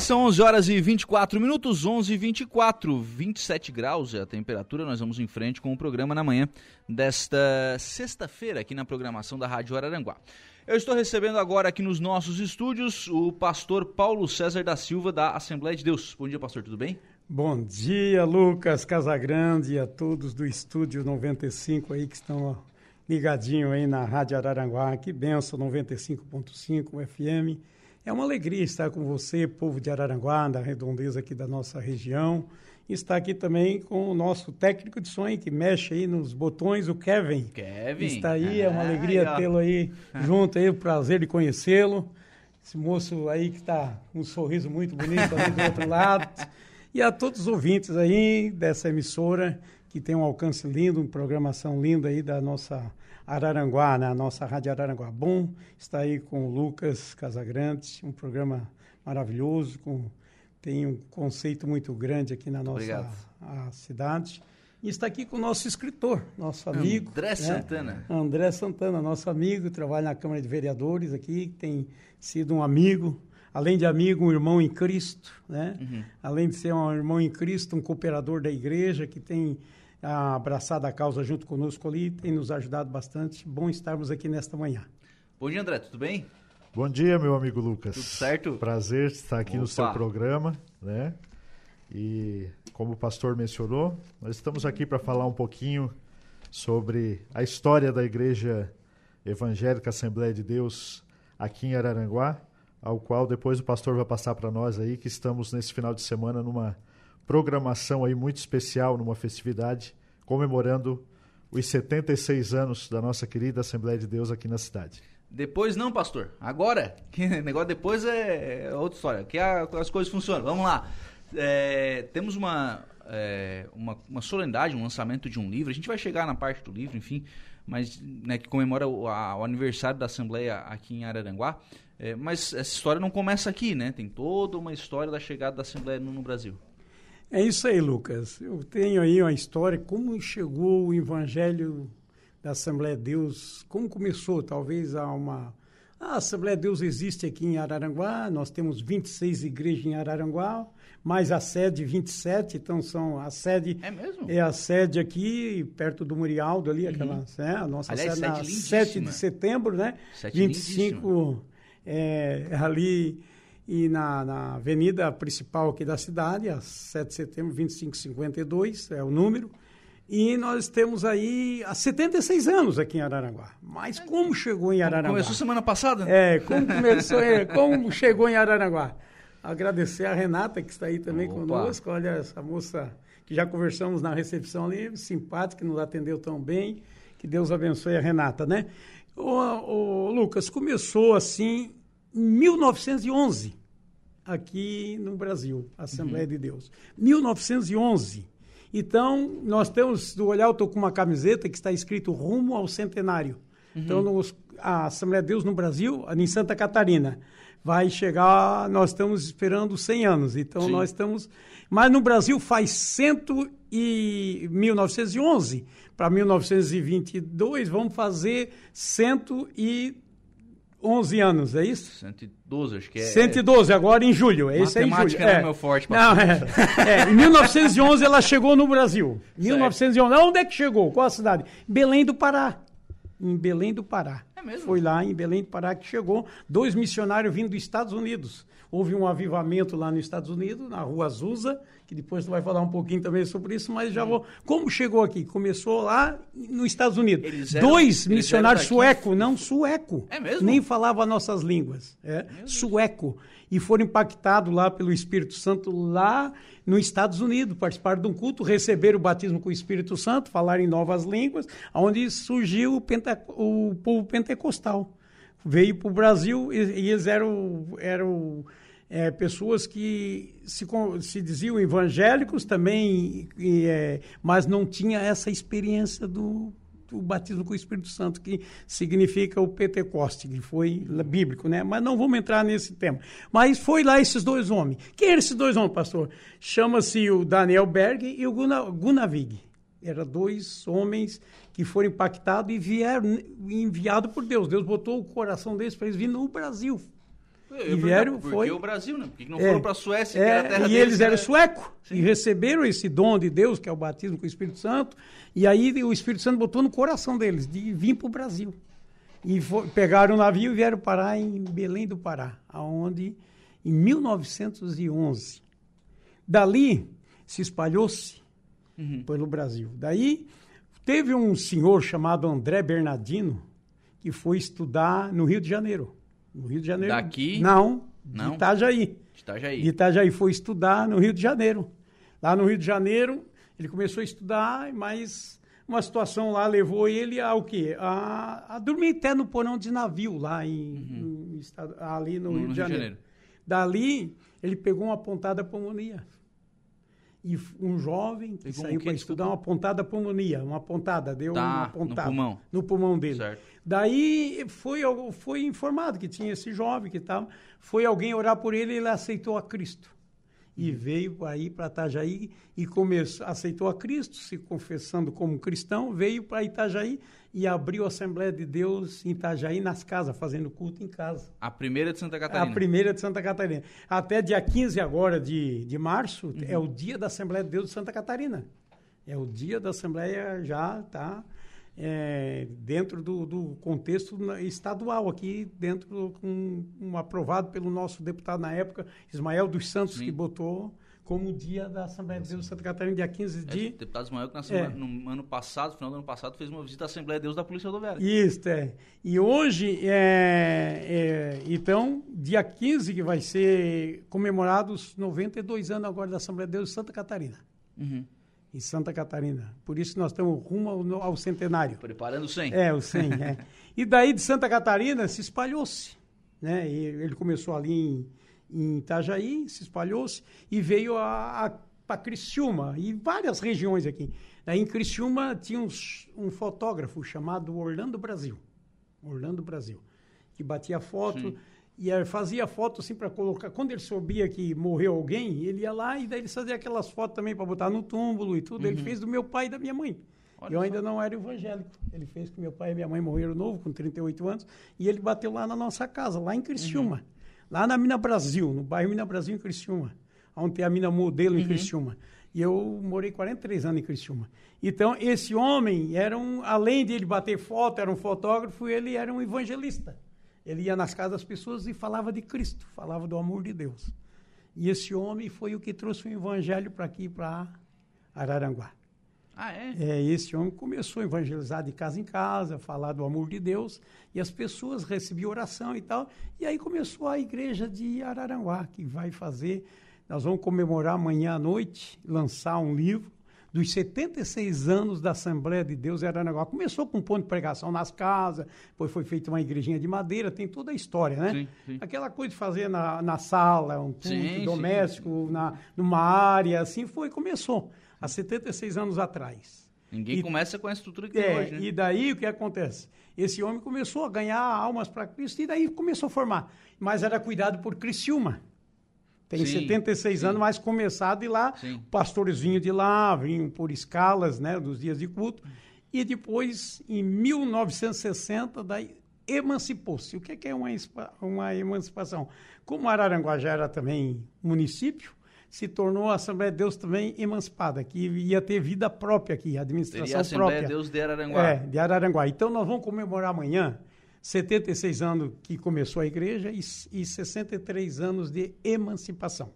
Bem, são 11 horas e 24 minutos, 11 e 24, 27 graus é a temperatura. Nós vamos em frente com o programa na manhã desta sexta-feira aqui na programação da Rádio Araranguá. Eu estou recebendo agora aqui nos nossos estúdios o pastor Paulo César da Silva da Assembleia de Deus. Bom dia, pastor, tudo bem? Bom dia, Lucas Casagrande e a todos do estúdio 95 aí que estão ligadinho aí na Rádio Araranguá. Que benção 95.5 FM é uma alegria estar com você, povo de Araranguá, da redondeza aqui da nossa região. E estar aqui também com o nosso técnico de som que mexe aí nos botões, o Kevin. Kevin. Está aí, é uma alegria tê-lo aí junto aí, o prazer de conhecê-lo. Esse moço aí que está com um sorriso muito bonito ali do outro lado. E a todos os ouvintes aí dessa emissora, que tem um alcance lindo, uma programação linda aí da nossa Araranguá, na né? nossa Rádio Araranguá. Bom está aí com o Lucas Casagrande, um programa maravilhoso, com, tem um conceito muito grande aqui na nossa cidade. E está aqui com o nosso escritor, nosso amigo. André né? Santana. André Santana, nosso amigo, trabalha na Câmara de Vereadores aqui, tem sido um amigo, além de amigo, um irmão em Cristo, né? Uhum. Além de ser um irmão em Cristo, um cooperador da igreja que tem abraçado a causa junto conosco ali, tem nos ajudado bastante. Bom estarmos aqui nesta manhã. Bom dia, André, tudo bem? Bom dia, meu amigo Lucas. Tudo certo? Prazer estar aqui Opa. no seu programa, né? E como o pastor mencionou, nós estamos aqui para falar um pouquinho sobre a história da Igreja Evangélica Assembleia de Deus aqui em Araranguá, ao qual depois o pastor vai passar para nós aí que estamos nesse final de semana numa programação aí muito especial, numa festividade comemorando os 76 anos da nossa querida Assembleia de Deus aqui na cidade. Depois não, pastor. Agora, que negócio depois é, outra história. Que as coisas funcionam. Vamos lá. É, temos uma, é, uma, uma solenidade, um lançamento de um livro. A gente vai chegar na parte do livro, enfim, mas né, que comemora o, a, o aniversário da Assembleia aqui em Araranguá. É, mas essa história não começa aqui, né? Tem toda uma história da chegada da Assembleia no, no Brasil. É isso aí, Lucas. Eu tenho aí uma história, como chegou o Evangelho da Assembleia de Deus, como começou, talvez, a uma... A Assembleia de Deus existe aqui em Araranguá, nós temos 26 igrejas em Araranguá, mais a sede 27, então são a sede... É mesmo? É a sede aqui, perto do Murialdo ali, uhum. aquela... É, a nossa Aliás, sede, na 7 de setembro, né? Sete 25 é, ali e na, na avenida principal aqui da cidade, a 7 de setembro, 2552 é o número. E nós temos aí há 76 anos aqui em Araranguá. Mas como chegou em Araranguá? Começou semana passada? É, como começou, é, como chegou em Araranguá? Agradecer a Renata, que está aí também Opa. conosco. Olha, essa moça que já conversamos na recepção ali, simpática, que nos atendeu tão bem. Que Deus abençoe a Renata, né? O, o Lucas, começou assim 1911 aqui no Brasil, Assembleia uhum. de Deus. 1911. Então, nós temos, do olhar, eu estou com uma camiseta que está escrito rumo ao centenário. Uhum. Então, nos, a Assembleia de Deus no Brasil, em Santa Catarina, vai chegar, nós estamos esperando 100 anos. Então, Sim. nós estamos... Mas no Brasil faz cento e 1911 para 1922, vamos fazer cento e 11 anos, é isso? 112, acho que é. 112, agora em julho. É isso aí em julho. não é, é meu forte. Não, é, é, em 1911 ela chegou no Brasil. 1911. Onde é que chegou? Qual a cidade? Belém do Pará. Em Belém do Pará. É mesmo? Foi lá em Belém do Pará que chegou. Dois missionários vindo dos Estados Unidos. Houve um avivamento lá nos Estados Unidos, na rua Azusa, que depois tu vai falar um pouquinho também sobre isso, mas já vou. Como chegou aqui? Começou lá nos Estados Unidos. Eram, Dois missionários sueco, não sueco. É mesmo? Nem falava nossas línguas. É, sueco. E foram impactados lá pelo Espírito Santo lá nos Estados Unidos, participaram de um culto, receberam o batismo com o Espírito Santo, falaram em novas línguas, onde surgiu o, pente, o povo pentecostal. Veio para o Brasil e, e eles eram, eram é, pessoas que se, se diziam evangélicos também, e, é, mas não tinha essa experiência do, do, batismo com o Espírito Santo, que significa o Pentecoste, que foi bíblico, né? Mas não vamos entrar nesse tema. Mas foi lá esses dois homens. Quem eram esses dois homens, pastor? Chama-se o Daniel Berg e o Gunavig. Eram dois homens que foram impactados e vieram enviados por Deus. Deus botou o coração deles para eles virem no Brasil e vieram, foi... Porque o Brasil, né? Porque não é, foram para a Suécia, é, que era a terra E deles, eles eram suecos, e receberam esse dom de Deus, que é o batismo com o Espírito Santo, e aí o Espírito Santo botou no coração deles, de vir para o Brasil. E foi, pegaram o navio e vieram parar em Belém do Pará, aonde em 1911. Dali se espalhou-se uhum. pelo Brasil. Daí teve um senhor chamado André Bernardino, que foi estudar no Rio de Janeiro. No Rio de Janeiro. Daqui? Não, de Não? Itajaí. De Itajaí. De Itajaí. Foi estudar no Rio de Janeiro. Lá no Rio de Janeiro, ele começou a estudar, mas uma situação lá levou ele ao quê? A, a dormir até no porão de navio lá em, uhum. em, ali no, no Rio, de, Janeiro. Janeiro. Dali, ele pegou uma pontada pulmonia. E um jovem que pegou saiu um para estudar uma pontada pulmonia, uma pontada, deu tá, uma pontada no pulmão, no pulmão dele. Certo. Daí foi, foi informado que tinha esse jovem que estava. Foi alguém orar por ele e ele aceitou a Cristo. E uhum. veio aí para Itajaí e começou, aceitou a Cristo, se confessando como cristão, veio para Itajaí e abriu a Assembleia de Deus em Itajaí nas casas, fazendo culto em casa. A primeira de Santa Catarina. A primeira de Santa Catarina. Até dia 15 agora de, de março uhum. é o dia da Assembleia de Deus de Santa Catarina. É o dia da Assembleia já está é, dentro do, do, contexto estadual, aqui dentro, com um, aprovado pelo nosso deputado na época, Ismael dos Santos, Sim. que botou como dia da Assembleia de Deus de Santa Catarina, dia 15 de... É, deputado Ismael, que na é. no ano passado, final do ano passado, fez uma visita à Assembleia de Deus da Polícia Rodoviária. Isso, é. E hoje, é, é, então, dia 15, que vai ser comemorados 92 anos agora da Assembleia de Deus de Santa Catarina. Uhum. Em Santa Catarina. Por isso nós estamos rumo ao, ao centenário. Preparando o 100. É, o 100, é. E daí de Santa Catarina se espalhou-se. Né? E ele começou ali em, em Itajaí, se espalhou-se e veio a, a para Criciúma e várias regiões aqui. Aí em Criciúma tinha uns, um fotógrafo chamado Orlando Brasil. Orlando Brasil. Que batia foto Sim. e fazia foto assim para colocar. Quando ele sabia que morreu alguém, ele ia lá e daí ele fazia aquelas fotos também para botar no túmulo e tudo. Uhum. Ele fez do meu pai e da minha mãe. Olha eu ainda não era evangélico. Ele fez que meu pai e minha mãe morreram novo, com 38 anos, e ele bateu lá na nossa casa, lá em Criciúma. Uhum. Lá na Mina Brasil, no bairro Mina Brasil, em Criciúma onde tem a mina modelo em uhum. Criciúma. E eu morei 43 anos em Criciúma. Então, esse homem, era um, além de ele bater foto, era um fotógrafo, ele era um evangelista. Ele ia nas casas das pessoas e falava de Cristo, falava do amor de Deus. E esse homem foi o que trouxe o evangelho para aqui, para Araranguá. Ah, é? é? Esse homem começou a evangelizar de casa em casa, falar do amor de Deus, e as pessoas recebiam oração e tal. E aí começou a igreja de Araranguá, que vai fazer nós vamos comemorar amanhã à noite, lançar um livro dos 76 anos da Assembleia de Deus em Aranaguá. Começou com um ponto de pregação nas casas, depois foi feita uma igrejinha de madeira, tem toda a história, né? Sim, sim. Aquela coisa de fazer na, na sala, um culto sim, doméstico, Na, numa área, assim foi, começou, há 76 anos atrás. Ninguém e, começa com a estrutura que é, tem hoje, né? E daí o que acontece? Esse homem começou a ganhar almas para Cristo e daí começou a formar. Mas era cuidado por Criciúma. Tem sim, 76 sim. anos, mas começado de lá, sim. pastores vinham de lá, vinham por escalas, né, dos dias de culto. E depois, em 1960, daí emancipou-se. O que é uma, uma emancipação? Como Araranguá já era também município, se tornou a Assembleia de Deus também emancipada, que ia ter vida própria aqui, administração Seria a Assembleia própria. de Deus de Araranguá. É, de Araranguá. Então nós vamos comemorar amanhã 76 anos que começou a igreja e, e 63 anos de emancipação.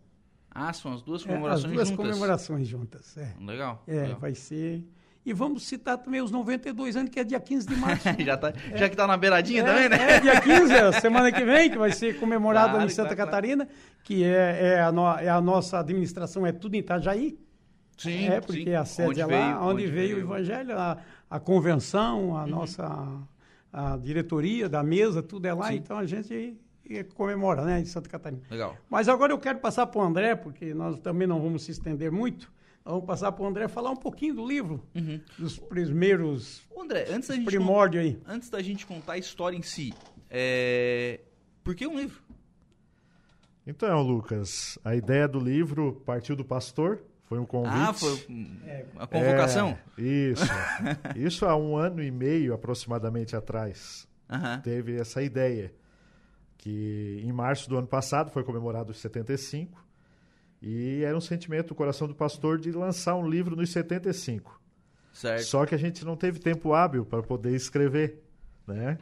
Ah, são as duas comemorações juntas? É, as duas juntas. comemorações juntas, é. Legal. É, legal. vai ser... E vamos citar também os 92 anos, que é dia 15 de março. já, tá, é. já que está na beiradinha é, também, né? É, dia 15, é, semana que vem, que vai ser comemorado claro, em Santa claro, Catarina, claro. que é, é, a no, é a nossa administração, é tudo em Itajaí. Sim, É, porque sim. a sede onde é lá, veio, onde, onde veio, veio, o Evangelho, a, a convenção, a uhum. nossa a diretoria da mesa, tudo é lá, Sim. então a gente comemora, né, em Santa Catarina. Legal. Mas agora eu quero passar para o André, porque nós também não vamos se estender muito. Vamos passar para o André falar um pouquinho do livro, uhum. dos primeiros André, antes da gente primórdio aí. Antes da gente contar a história em si, é... por que um livro? Então, Lucas, a ideia do livro partiu do pastor, foi um convite. Ah, foi a convocação? É, isso. isso há um ano e meio aproximadamente atrás. Uhum. Teve essa ideia. Que em março do ano passado foi comemorado os 75. E era um sentimento do coração do pastor de lançar um livro nos 75. Certo. Só que a gente não teve tempo hábil para poder escrever, né?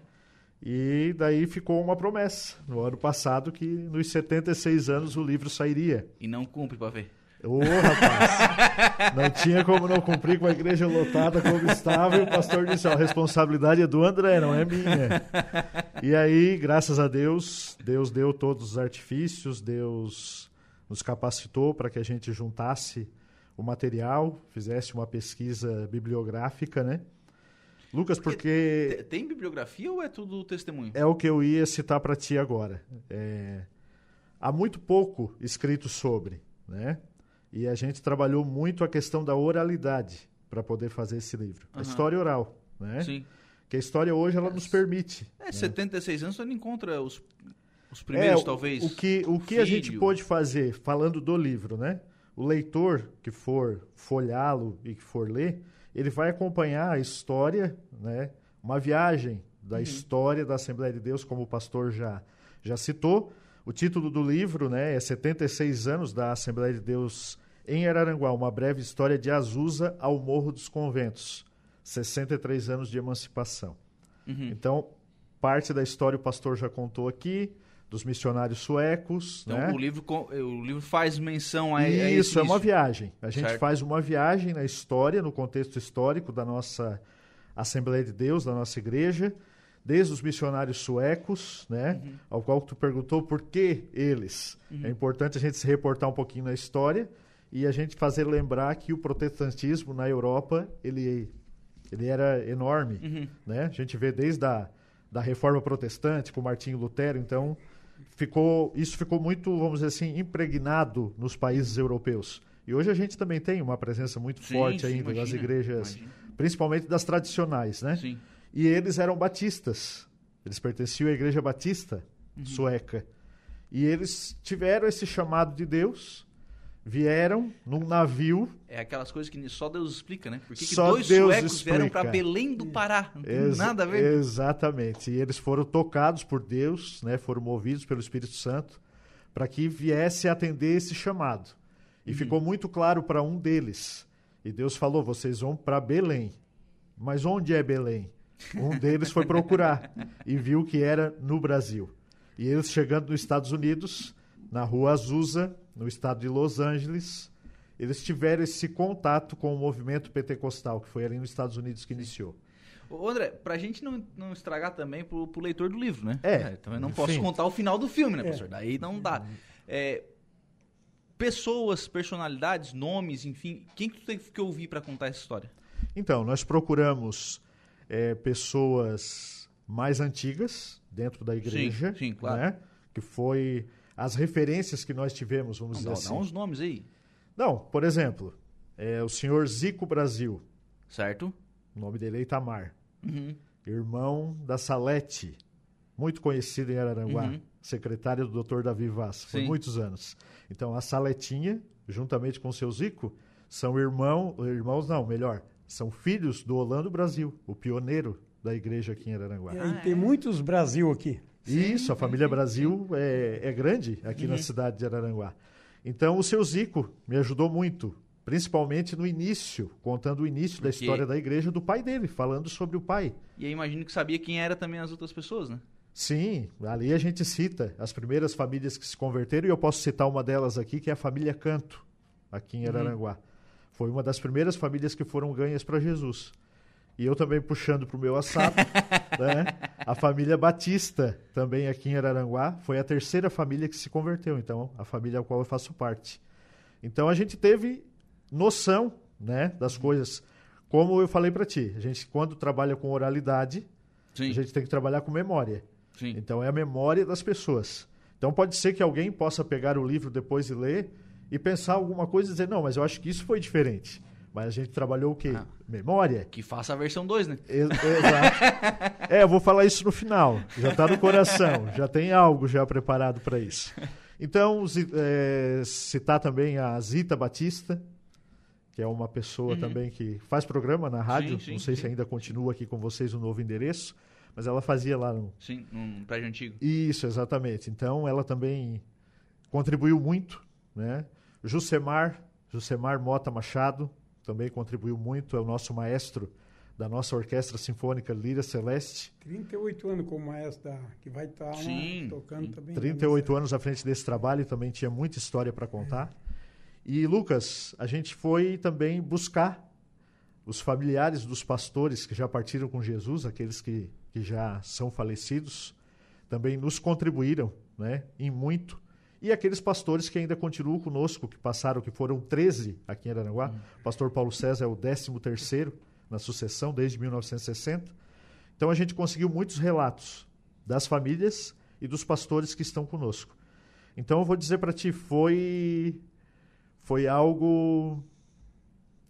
E daí ficou uma promessa no ano passado que nos 76 anos o livro sairia. E não cumpre para ver. Ô, rapaz, não tinha como não cumprir com a igreja lotada como estava, e o pastor disse, ó, a responsabilidade é do André, não é minha. E aí, graças a Deus, Deus deu todos os artifícios, Deus nos capacitou para que a gente juntasse o material, fizesse uma pesquisa bibliográfica, né? Lucas, porque... porque... Tem bibliografia ou é tudo testemunho? É o que eu ia citar para ti agora. É... Há muito pouco escrito sobre, né? E a gente trabalhou muito a questão da oralidade para poder fazer esse livro. Uhum. A história oral, né? Sim. Que a história hoje ela nos permite. É, né? 76 anos você não encontra os, os primeiros, é, talvez. O que, o que a gente pôde fazer, falando do livro, né? O leitor que for folhá-lo e que for ler, ele vai acompanhar a história, né? Uma viagem da uhum. história da Assembleia de Deus, como o pastor já, já citou. O título do livro né, é 76 anos da Assembleia de Deus em Araranguá, uma breve história de Azusa ao Morro dos Conventos. 63 anos de emancipação. Uhum. Então, parte da história o pastor já contou aqui, dos missionários suecos. Então né? o, livro, o livro faz menção a, isso, a isso. é uma viagem. A gente certo. faz uma viagem na história, no contexto histórico da nossa Assembleia de Deus, da nossa igreja, desde os missionários suecos, né? Uhum. Ao qual tu perguntou por que eles. Uhum. É importante a gente se reportar um pouquinho na história e a gente fazer lembrar que o protestantismo na Europa ele, ele era enorme, uhum. né? A gente vê desde a da reforma protestante com Martinho Lutero, então ficou isso ficou muito, vamos dizer assim, impregnado nos países europeus. E hoje a gente também tem uma presença muito sim, forte sim, ainda imagina, das igrejas, imagina. principalmente das tradicionais, né? Sim. E eles eram batistas. Eles pertenciam à igreja batista Uhum. sueca. E eles tiveram esse chamado de Deus, vieram num navio. É aquelas coisas que só Deus explica, né? Por que, que dois Deus suecos vieram para explica. Belém do Pará? Não tem Ex- nada a ver. Exatamente. E eles foram tocados por Deus, né? foram movidos pelo Espírito Santo, para que viesse atender esse chamado. E Uhum. ficou muito claro para um deles. E Deus falou: vocês vão para Belém. Mas onde é Belém? Um deles foi procurar e viu que era no Brasil. E eles chegando nos Estados Unidos, na rua Azusa, no estado de Los Angeles, eles tiveram esse contato com o movimento pentecostal, que foi ali nos Estados Unidos que iniciou. Ô, André, pra gente não, não estragar também pro, pro leitor do livro, né? É, também não enfim. posso contar o final do filme, né, professor? Daí não dá. É, pessoas, personalidades, nomes, enfim. Quem que tu teve que ouvir para contar essa história? Então, nós procuramos é, pessoas mais antigas dentro da igreja, sim, claro. né? que foi as referências que nós tivemos, vamos Não, dizer dá, assim. dá uns nomes aí, Não, por exemplo, é, o senhor Zico Brasil, certo? o nome dele é Itamar, Uhum. irmão da Salete, muito conhecido em Araranguá, Uhum. secretário do Dr. Davi Vaz, por Sim. muitos anos. Então, a Saletinha, juntamente com o seu Zico, são irmão, irmãos, não, melhor, são filhos do Orlando Brasil, o pioneiro da igreja aqui em Araranguá. E Ah, aí é? tem muitos Brasil aqui. Isso, a família Brasil é, é grande aqui Uhum. na cidade de Araranguá. Então, o seu Zico me ajudou muito, principalmente no início, contando o início da Porque- história da igreja do pai dele, falando sobre o pai. E aí imagino que sabia quem era também as outras pessoas, né? Sim, ali a gente cita as primeiras famílias que se converteram, e eu posso citar uma delas aqui, que é a família Canto, aqui Uhum. em Araranguá. Foi uma das primeiras famílias que foram ganhas para Jesus. E eu também puxando para o meu assado, né? A família Batista, também aqui em Araranguá, foi a terceira família que se converteu, então, a família a qual eu faço parte. Então a gente teve noção né, das coisas. Como eu falei para ti, a gente quando trabalha com oralidade, Sim, a gente tem que trabalhar com memória. sim. Então é a memória das pessoas. Então pode ser que alguém possa pegar o livro depois e ler e pensar alguma coisa e dizer, não, mas eu acho que isso foi diferente. Mas a gente trabalhou o quê? Ah. Memória. Que faça a versão 2, né? Ex- Exato. é, eu vou falar isso no final. Já está no coração. Já tem algo já preparado para isso. Então, é, citar também a Zita Batista, que é uma pessoa também que faz programa na rádio. Uhum. Sim, sim, Não sei se sim. ainda continua aqui com vocês o novo endereço, mas ela fazia lá no, Sim, num prédio antigo. isso, exatamente. Então, ela também contribuiu muito, né? Jusemar, Jusemar Mota Machado, também contribuiu muito, é o nosso maestro da nossa Orquestra Sinfônica Lira Celeste. 38 anos como maestro da, que vai estar Sim, tocando sim. também. 38 anos à frente desse trabalho, também tinha muita história para contar. E, Lucas, a gente foi também buscar os familiares dos pastores que já partiram com Jesus, aqueles que, que já são falecidos, também nos contribuíram né, em muito. E aqueles pastores que ainda continuam conosco, que passaram, que foram 13 aqui em Araranguá. O pastor Paulo César é o 13 terceiro na sucessão, desde 1960. Então a gente conseguiu muitos relatos das famílias e dos pastores que estão conosco. Então eu vou dizer para ti, foi foi algo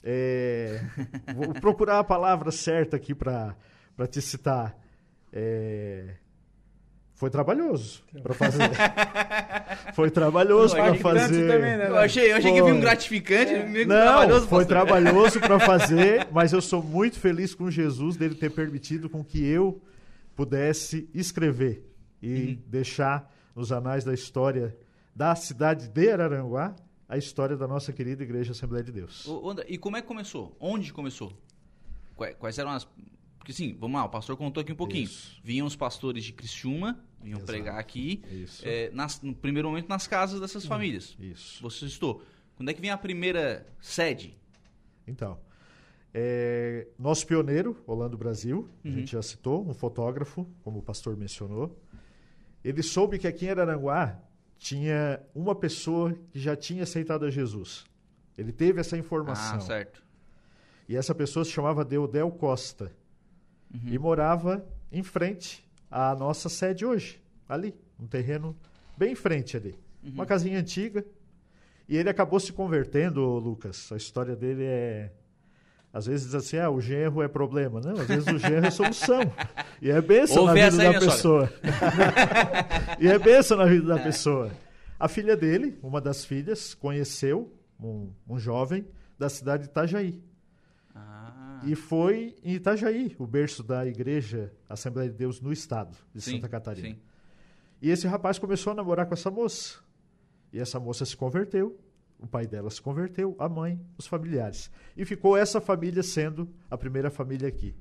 é, vou procurar a palavra certa aqui para para te citar. É, foi trabalhoso para fazer. foi trabalhoso para Gratificante fazer. também, né? Eu achei, eu achei que vi Foi. um gratificante, meio Não, trabalhoso. foi pastor. trabalhoso para fazer, mas eu sou muito feliz com Jesus dele ter permitido com que eu pudesse escrever e Uhum. deixar nos anais da história da cidade de Araranguá a história da nossa querida Igreja Assembleia de Deus. Ô, André, e como é que começou? Onde começou? Quais, quais eram as Porque sim, vamos lá, o pastor contou aqui um pouquinho. Isso. Vinham os pastores de Criciúma, vinham Exato. pregar aqui, é, nas, no primeiro momento nas casas dessas famílias. Isso. Você estou. Quando é que vem a primeira sede? Então, é, nosso pioneiro, Holando Brasil, uhum. a gente já citou, um fotógrafo, como o pastor mencionou. Ele soube que aqui em Araranguá tinha uma pessoa que já tinha aceitado a Jesus. Ele teve essa informação. Ah, certo. E essa pessoa se chamava Deodel Costa. Uhum. E morava em frente à nossa sede hoje, ali, um terreno bem em frente ali. Uhum. Uma casinha antiga. E ele acabou se convertendo, Lucas. A história dele é às vezes diz assim, ah, o genro é problema. Não, às vezes o genro é solução. E é bênção na vida da pessoa. e é bênção na vida da é. pessoa. A filha dele, uma das filhas, conheceu um, um jovem da cidade de Itajaí. Ah. E foi em Itajaí, o berço da igreja Assembleia de Deus no estado de sim, Santa Catarina. Sim. E esse rapaz começou a namorar com essa moça. E essa moça se converteu o pai dela se converteu, a mãe, os familiares. E ficou essa família sendo a primeira família aqui.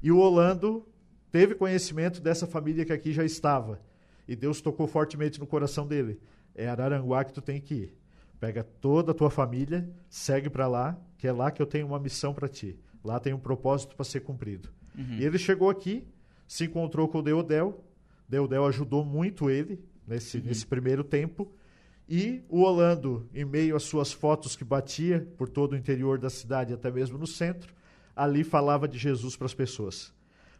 E o Orlando teve conhecimento dessa família que aqui já estava. E Deus tocou fortemente no coração dele. É Araranguá que tu tem que ir. Pega toda a tua família, segue para lá, que é lá que eu tenho uma missão para ti. Lá tem um propósito para ser cumprido. Uhum. E ele chegou aqui, se encontrou com o Deodel. Deodel ajudou muito ele nesse, uhum. nesse primeiro tempo. E o Orlando, em meio às suas fotos que batia por todo o interior da cidade, até mesmo no centro, ali falava de Jesus para as pessoas.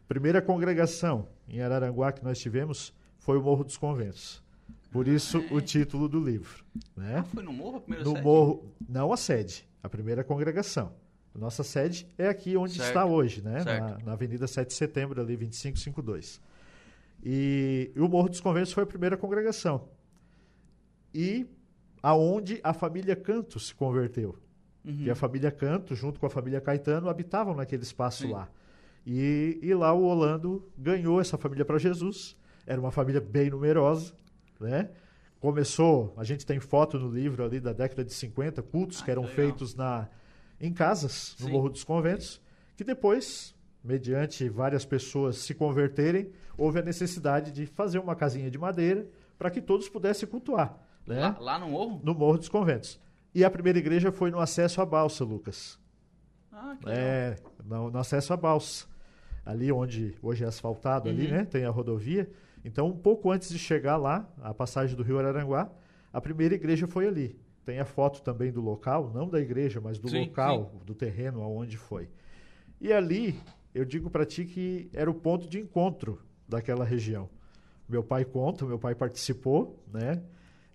Primeira congregação em Araranguá que nós tivemos foi o Morro dos Conventos. Por isso o título do livro. Né? Ah, foi no Morro a primeira no sede? Morro, não a sede, a primeira congregação. Nossa sede é aqui onde certo. está hoje, né? Na, na, Avenida 7 de Setembro, ali 2552. E, e o Morro dos Conventos foi a primeira congregação e aonde a família Canto se converteu. Uhum. Que a família Canto, junto com a família Caetano, habitavam naquele espaço Sim. lá. E, e lá o Orlando ganhou essa família para Jesus. Era uma família bem numerosa, né? Começou, a gente tem foto no livro ali da década de 50, cultos ah, que eram legal. feitos na, em casas, no Sim. Morro dos Conventos, que depois, mediante várias pessoas se converterem, houve a necessidade de fazer uma casinha de madeira para que todos pudessem cultuar. Né? Lá, lá, no Morro? No Morro dos Conventos. E a primeira igreja foi no acesso à balsa, Lucas. Ah, que é, no, no, acesso à balsa. Ali onde hoje é asfaltado, uhum. ali, né? Tem a rodovia. Então, um pouco antes de chegar lá, a passagem do Rio Araranguá, a primeira igreja foi ali. Tem a foto também do local, não da igreja, mas do sim, local, sim. do terreno aonde foi. E ali, eu digo para ti que era o ponto de encontro daquela região. Meu pai conta, meu pai participou, né?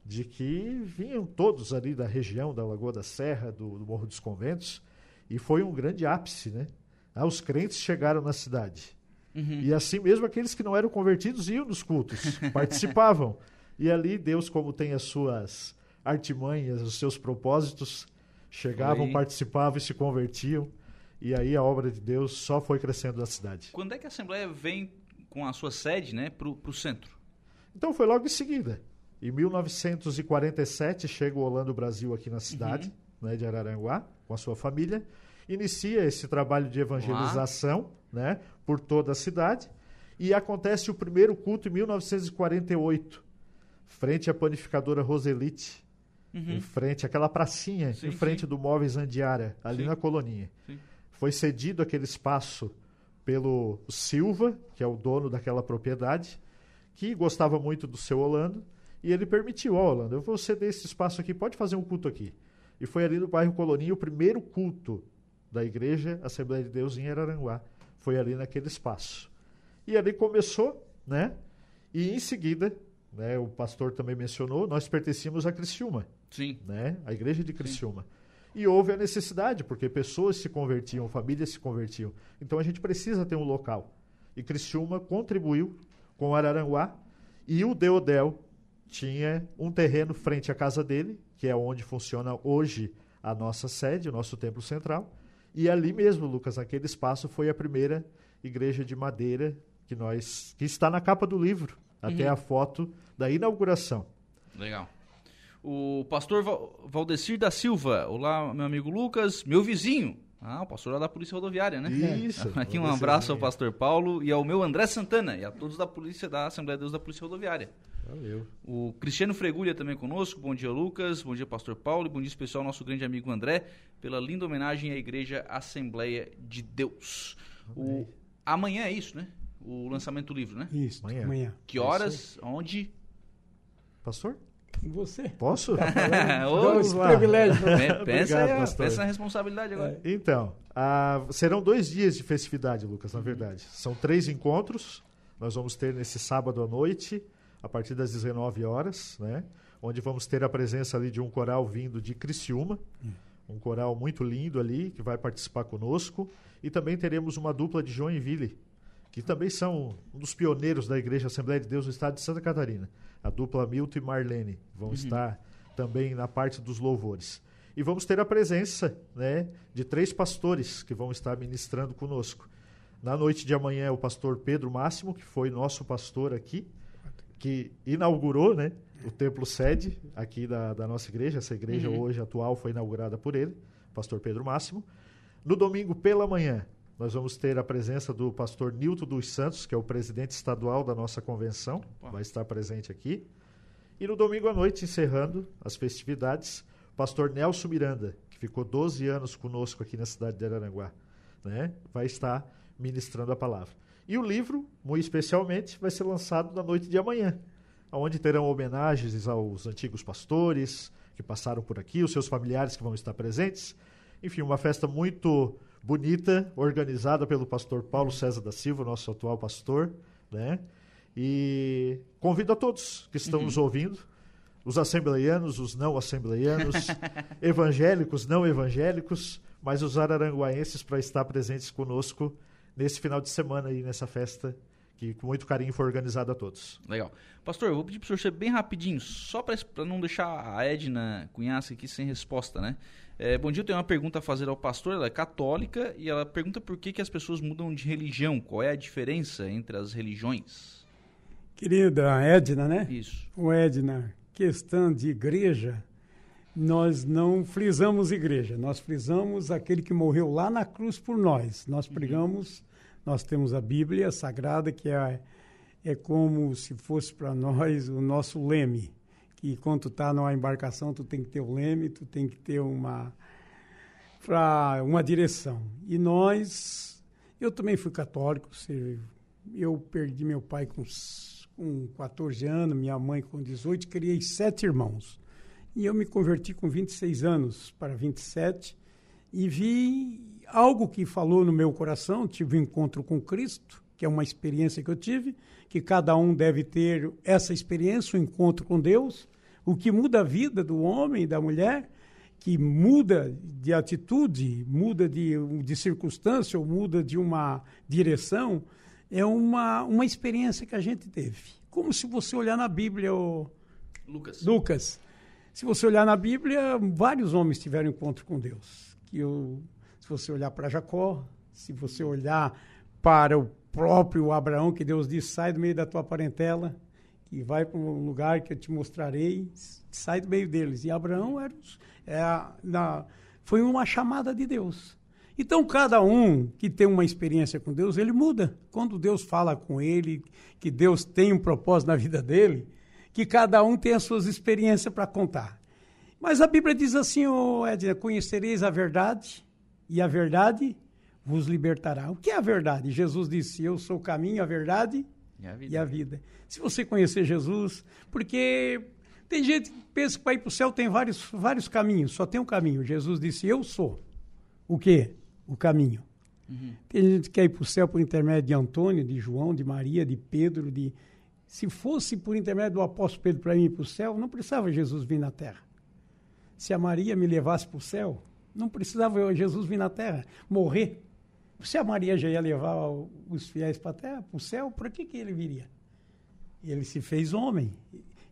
de que vinham todos ali da região da Lagoa da Serra, do, do Morro dos Conventos, e foi um grande ápice, né? Ah, os crentes chegaram na cidade. Uhum. E assim mesmo aqueles que não eram convertidos iam nos cultos, participavam. E ali Deus, como tem as suas artimanhas, os seus propósitos, chegavam, foi. participavam e se convertiam. E aí a obra de Deus só foi crescendo na cidade. Quando é que a Assembleia vem com a sua sede né, para o centro? Então foi logo em seguida. Em 1947 chega o Orlando Brasil aqui na cidade uhum. né, de Araranguá, com a sua família. Inicia esse trabalho de evangelização né, por toda a cidade. E acontece o primeiro culto em 1948, frente à panificadora Roselite, uhum. em frente àquela pracinha, sim, em frente sim. do Móveis Andiara, ali sim. na Coloninha. Foi cedido aquele espaço pelo Silva, que é o dono daquela propriedade, que gostava muito do seu Orlando e ele permitiu, ó, oh, Orlando, eu vou ceder esse espaço aqui, pode fazer um culto aqui. E foi ali no bairro Colonia o primeiro culto da igreja Assembleia de Deus em Araranguá. Foi ali naquele espaço. E ali começou, né? E em seguida, né, o pastor também mencionou, nós pertencíamos a Criciúma. Sim. Né? A igreja de Criciúma. Sim. E houve a necessidade, porque pessoas se convertiam, famílias se convertiam. Então a gente precisa ter um local. E Criciúma contribuiu com Araranguá e o Deodel tinha um terreno frente à casa dele, que é onde funciona hoje a nossa sede, o nosso templo central. E ali mesmo, Lucas, naquele espaço foi a primeira igreja de madeira que nós que está na capa do livro, até uhum. a foto da inauguração. Legal. O pastor Valdecir da Silva, olá, meu amigo Lucas, meu vizinho, Ah, o pastor lá da Polícia Rodoviária, né? Isso. Aqui um abraço ao pastor Paulo e ao meu André Santana e a todos da Polícia da Assembleia de Deus da Polícia Rodoviária. Valeu. O Cristiano Fregulha também conosco. Bom dia, Lucas. Bom dia, pastor Paulo. E bom dia especial ao nosso grande amigo André, pela linda homenagem à Igreja Assembleia de Deus. O, amanhã é isso, né? O lançamento do livro, né? Isso, Amanhã. amanhã. Que horas? Onde? Pastor? Você. Posso? Dá Ô, esse privilégio. Pe- pensa, Obrigado, aí, pensa na responsabilidade agora. Então, ah, serão dois dias de festividade, Lucas, na verdade. São três encontros. Nós vamos ter nesse sábado à noite, a partir das 19 horas, né? Onde vamos ter a presença ali de um coral vindo de Criciúma, um coral muito lindo ali, que vai participar conosco. E também teremos uma dupla de Joinville, que também são um dos pioneiros da Igreja Assembleia de Deus no estado de Santa Catarina. A dupla Milton e Marlene vão estar também na parte dos louvores. E vamos ter a presença né, de três pastores que vão estar ministrando conosco. Na noite de amanhã é o pastor Pedro Máximo, que foi nosso pastor aqui, que inaugurou né, o templo sede aqui da, da nossa igreja. Essa igreja hoje atual foi inaugurada por ele, pastor Pedro Máximo. No domingo pela manhã, nós vamos ter a presença do pastor Nilton dos Santos, que é o presidente estadual da nossa convenção, vai estar presente aqui. E no domingo à noite, encerrando as festividades, o pastor Nelson Miranda, que ficou 12 anos conosco aqui na cidade de Araranguá, né, vai estar ministrando a palavra. E o livro, muito especialmente, vai ser lançado na noite de amanhã, onde terão homenagens aos antigos pastores que passaram por aqui, os seus familiares que vão estar presentes. Enfim, uma festa muito bonita, organizada pelo pastor Paulo César da Silva, nosso atual pastor, né? E convido a todos que estão nos ouvindo, os assembleianos, os não assembleianos, evangélicos, não evangélicos, mas os araranguaenses para estar presentes conosco nesse final de semana aí, nessa festa que com muito carinho foi organizada a todos. Legal. Pastor, eu vou pedir para o senhor ser bem rapidinho, só para não deixar a Edna Cunhaça aqui sem resposta, né? É, bom dia, eu tenho uma pergunta a fazer ao pastor, ela é católica e ela pergunta por que, que as pessoas mudam de religião, qual é a diferença entre as religiões? Querida Edna, né? Isso. O Edna, questão de igreja, nós não frisamos igreja, nós frisamos aquele que morreu lá na cruz por nós. Nós pregamos, nós temos a Bíblia Sagrada, que é, é como se fosse para nós o nosso leme. Que quando tu está numa embarcação, tu tem que ter o leme, tu tem que ter uma, pra, uma direção. E nós, eu também fui católico, eu perdi meu pai com, com 14 anos, minha mãe com 18, criei sete irmãos. E eu me converti com 26 anos para 27 e vi algo que falou no meu coração, tive um encontro com Cristo, que é uma experiência que eu tive, que cada um deve ter essa experiência, o um encontro com Deus, o que muda a vida do homem e da mulher, que muda de atitude, muda de, de circunstância ou muda de uma direção, é uma, uma experiência que a gente teve. Como se você olhar na Bíblia, Lucas. Lucas, se você olhar na Bíblia, vários homens tiveram encontro com Deus. Que eu, se você olhar para Jacó, se você olhar para o próprio Abraão, que Deus disse: sai do meio da tua parentela, que vai para um lugar que eu te mostrarei, sai do meio deles. E Abraão era, é na- foi uma chamada de Deus. Então, cada um que tem uma experiência com Deus, ele muda. Quando Deus fala com ele, que Deus tem um propósito na vida dele, que cada um tem as suas experiências para contar. Mas a Bíblia diz assim, ô Edna, conhecereis a verdade e a verdade vos libertará. O que é a verdade? Jesus disse, eu sou o caminho, a verdade E a vida? e a vida. Se você conhecer Jesus, porque tem gente que pensa que para ir para o céu tem vários, vários caminhos, só tem um caminho. Jesus disse, eu sou o quê? O caminho. Tem gente que quer ir para o céu por intermédio de Antônio, de João, de Maria, de Pedro, de... Se fosse por intermédio do apóstolo Pedro para mim ir para o céu, não precisava Jesus vir na terra. Se a Maria me levasse para o céu, não precisava Jesus vir na terra, morrer. Se a Maria já ia levar os fiéis para a terra, para o céu, para que, que ele viria? Ele se fez homem.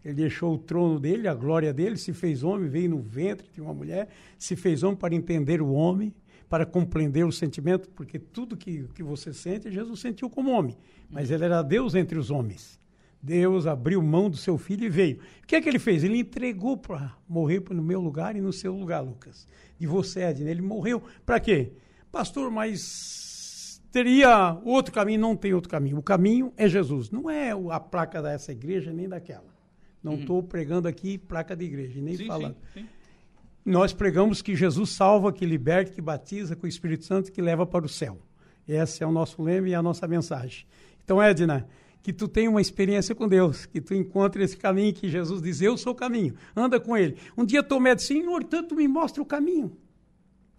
Ele deixou o trono dele, a glória dele, se fez homem, veio no ventre de uma mulher, se fez homem para entender o homem, para compreender o sentimento, porque tudo que, que você sente, Jesus sentiu como homem. Mas ele era Deus entre os homens. Deus abriu mão do seu filho e veio. O que é que ele fez? Ele entregou para morrer no meu lugar e no seu lugar, Lucas. De você, Edna. Ele morreu para quê? Pastor, mas teria outro caminho? Não tem outro caminho. O caminho é Jesus. Não é a placa dessa igreja nem daquela. Não estou uhum. pregando aqui placa de igreja, nem sim, falando. Sim, sim. Nós pregamos que Jesus salva, que liberta, que batiza com o Espírito Santo, que leva para o céu. Esse é o nosso lema e a nossa mensagem. Então, Edna, que tu tenha uma experiência com Deus, que tu encontre esse caminho que Jesus diz, eu sou o caminho, anda com ele. Um dia tu me Senhor, tanto me mostra o caminho,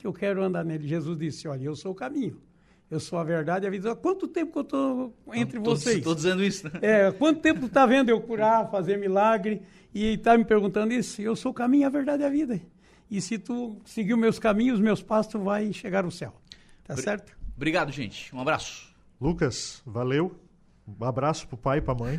que eu quero andar nele. Jesus disse, olha, eu sou o caminho, eu sou a verdade e a vida. Há quanto tempo que eu estou entre tô, vocês? Estou dizendo isso. Né? É, quanto tempo está vendo eu curar, fazer milagre, e está me perguntando isso? Eu sou o caminho, a verdade e a vida. E se tu seguir os meus caminhos, os meus passos, tu vai chegar ao céu. Tá certo? Obrigado, gente. Um abraço. Lucas, valeu. Um abraço pro pai e pra mãe.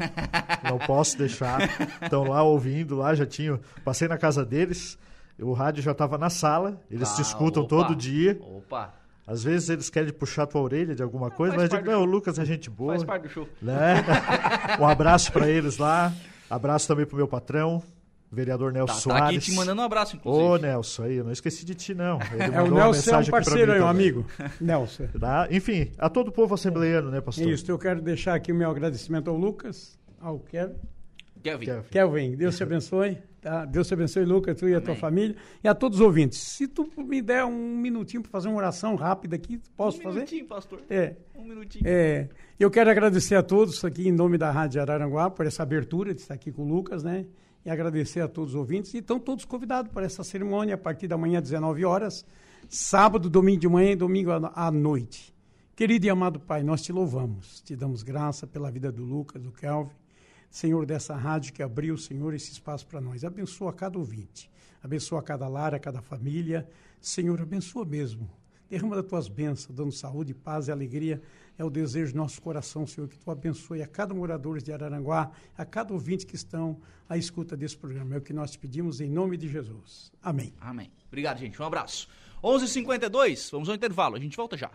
Não posso deixar. Estão lá ouvindo, lá já tinham. Passei na casa deles, o rádio já estava na sala, eles ah, te escutam opa, todo dia. Opa! Às vezes eles querem puxar tua orelha de alguma coisa, mas eu digo, não, o Lucas é gente boa. Faz parte do show. Né? um abraço para eles lá. Abraço também pro meu patrão, vereador Nelson tá, Soares. Tá aqui te mandando um abraço, inclusive. Ô, Nelson, aí, eu não esqueci de ti, não. é, o Nelson é um parceiro aí, um amigo. Nelson. Tá? Enfim, a todo o povo assembleiano, né, pastor? Isso, eu quero deixar aqui o meu agradecimento ao Lucas, ao Kevin. Kelvin. Kelvin, Deus te abençoe. Tá? Deus te abençoe, Lucas, tu e a tua família. E a todos os ouvintes. Se tu me der um minutinho para fazer uma oração rápida aqui, posso fazer? Um minutinho, pastor. É. Um minutinho. É. Eu quero agradecer a todos aqui em nome da Rádio Araranguá por essa abertura de estar aqui com o Lucas, né? e agradecer a todos os ouvintes. E estão todos convidados para essa cerimônia a partir da manhã, 19 horas, sábado, domingo de manhã e domingo à noite. Querido e amado Pai, nós te louvamos, te damos graça pela vida do Lucas, do Kelvin, Senhor, dessa rádio que abriu, Senhor, esse espaço para nós. Abençoa cada ouvinte, abençoa cada lar, cada família. Senhor, abençoa mesmo. Derrama das tuas bênçãos, dando saúde, paz e alegria é o desejo do nosso coração, Senhor, que tu abençoe a cada morador de Araranguá, a cada ouvinte que estão à escuta desse programa. É o que nós te pedimos em nome de Jesus. Amém. Amém. Obrigado, gente. Um abraço. 11:52. h 52 vamos ao intervalo. A gente volta já.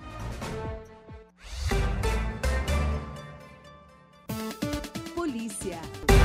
Polícia.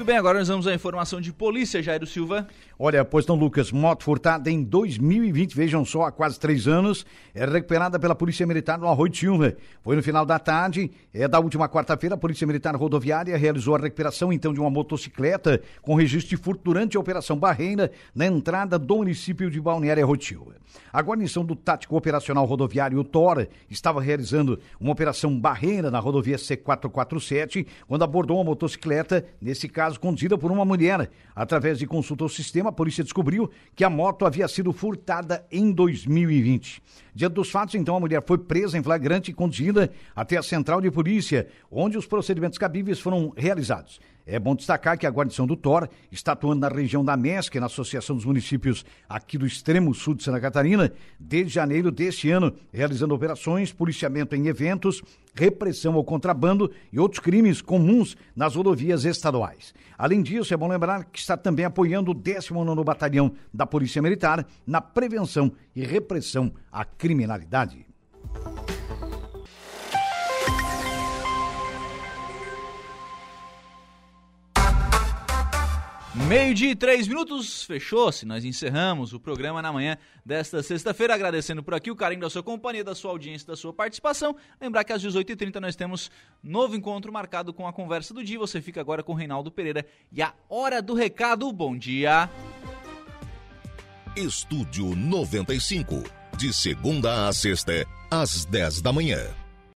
Muito bem, agora nós vamos à informação de polícia, Jairo Silva. Olha, pois não, Lucas, moto furtada em 2020, vejam só, há quase três anos, é recuperada pela Polícia Militar no Arroio Tilma. Foi no final da tarde, é da última quarta-feira, a Polícia Militar Rodoviária realizou a recuperação, então, de uma motocicleta com registro de furto durante a Operação Barreira, na entrada do município de Balneário Arroio A guarnição do Tático Operacional Rodoviário Tora estava realizando uma Operação Barreira na rodovia C447, quando abordou uma motocicleta, nesse caso conduzida por uma mulher. Através de consulta ao sistema, a polícia descobriu que a moto havia sido furtada em 2020. Diante dos fatos, então, a mulher foi presa em flagrante e conduzida até a central de polícia, onde os procedimentos cabíveis foram realizados. É bom destacar que a guarnição do TOR está atuando na região da MESC, na Associação dos Municípios aqui do extremo sul de Santa Catarina, desde janeiro deste ano, realizando operações, policiamento em eventos, repressão ao contrabando e outros crimes comuns nas rodovias estaduais. Além disso, é bom lembrar que está também apoiando o 19º Batalhão da Polícia Militar na prevenção e repressão à criminalidade. Meio-dia e três minutos, fechou-se. Nós encerramos o programa na manhã desta sexta-feira, agradecendo por aqui o carinho da sua companhia, da sua audiência, da sua participação. Lembrar que às 18h30 nós temos novo encontro marcado com a conversa do dia. Você fica agora com o Reinaldo Pereira e a Hora do Recado. Bom dia. Estúdio 95, de segunda a sexta, às 10 da manhã.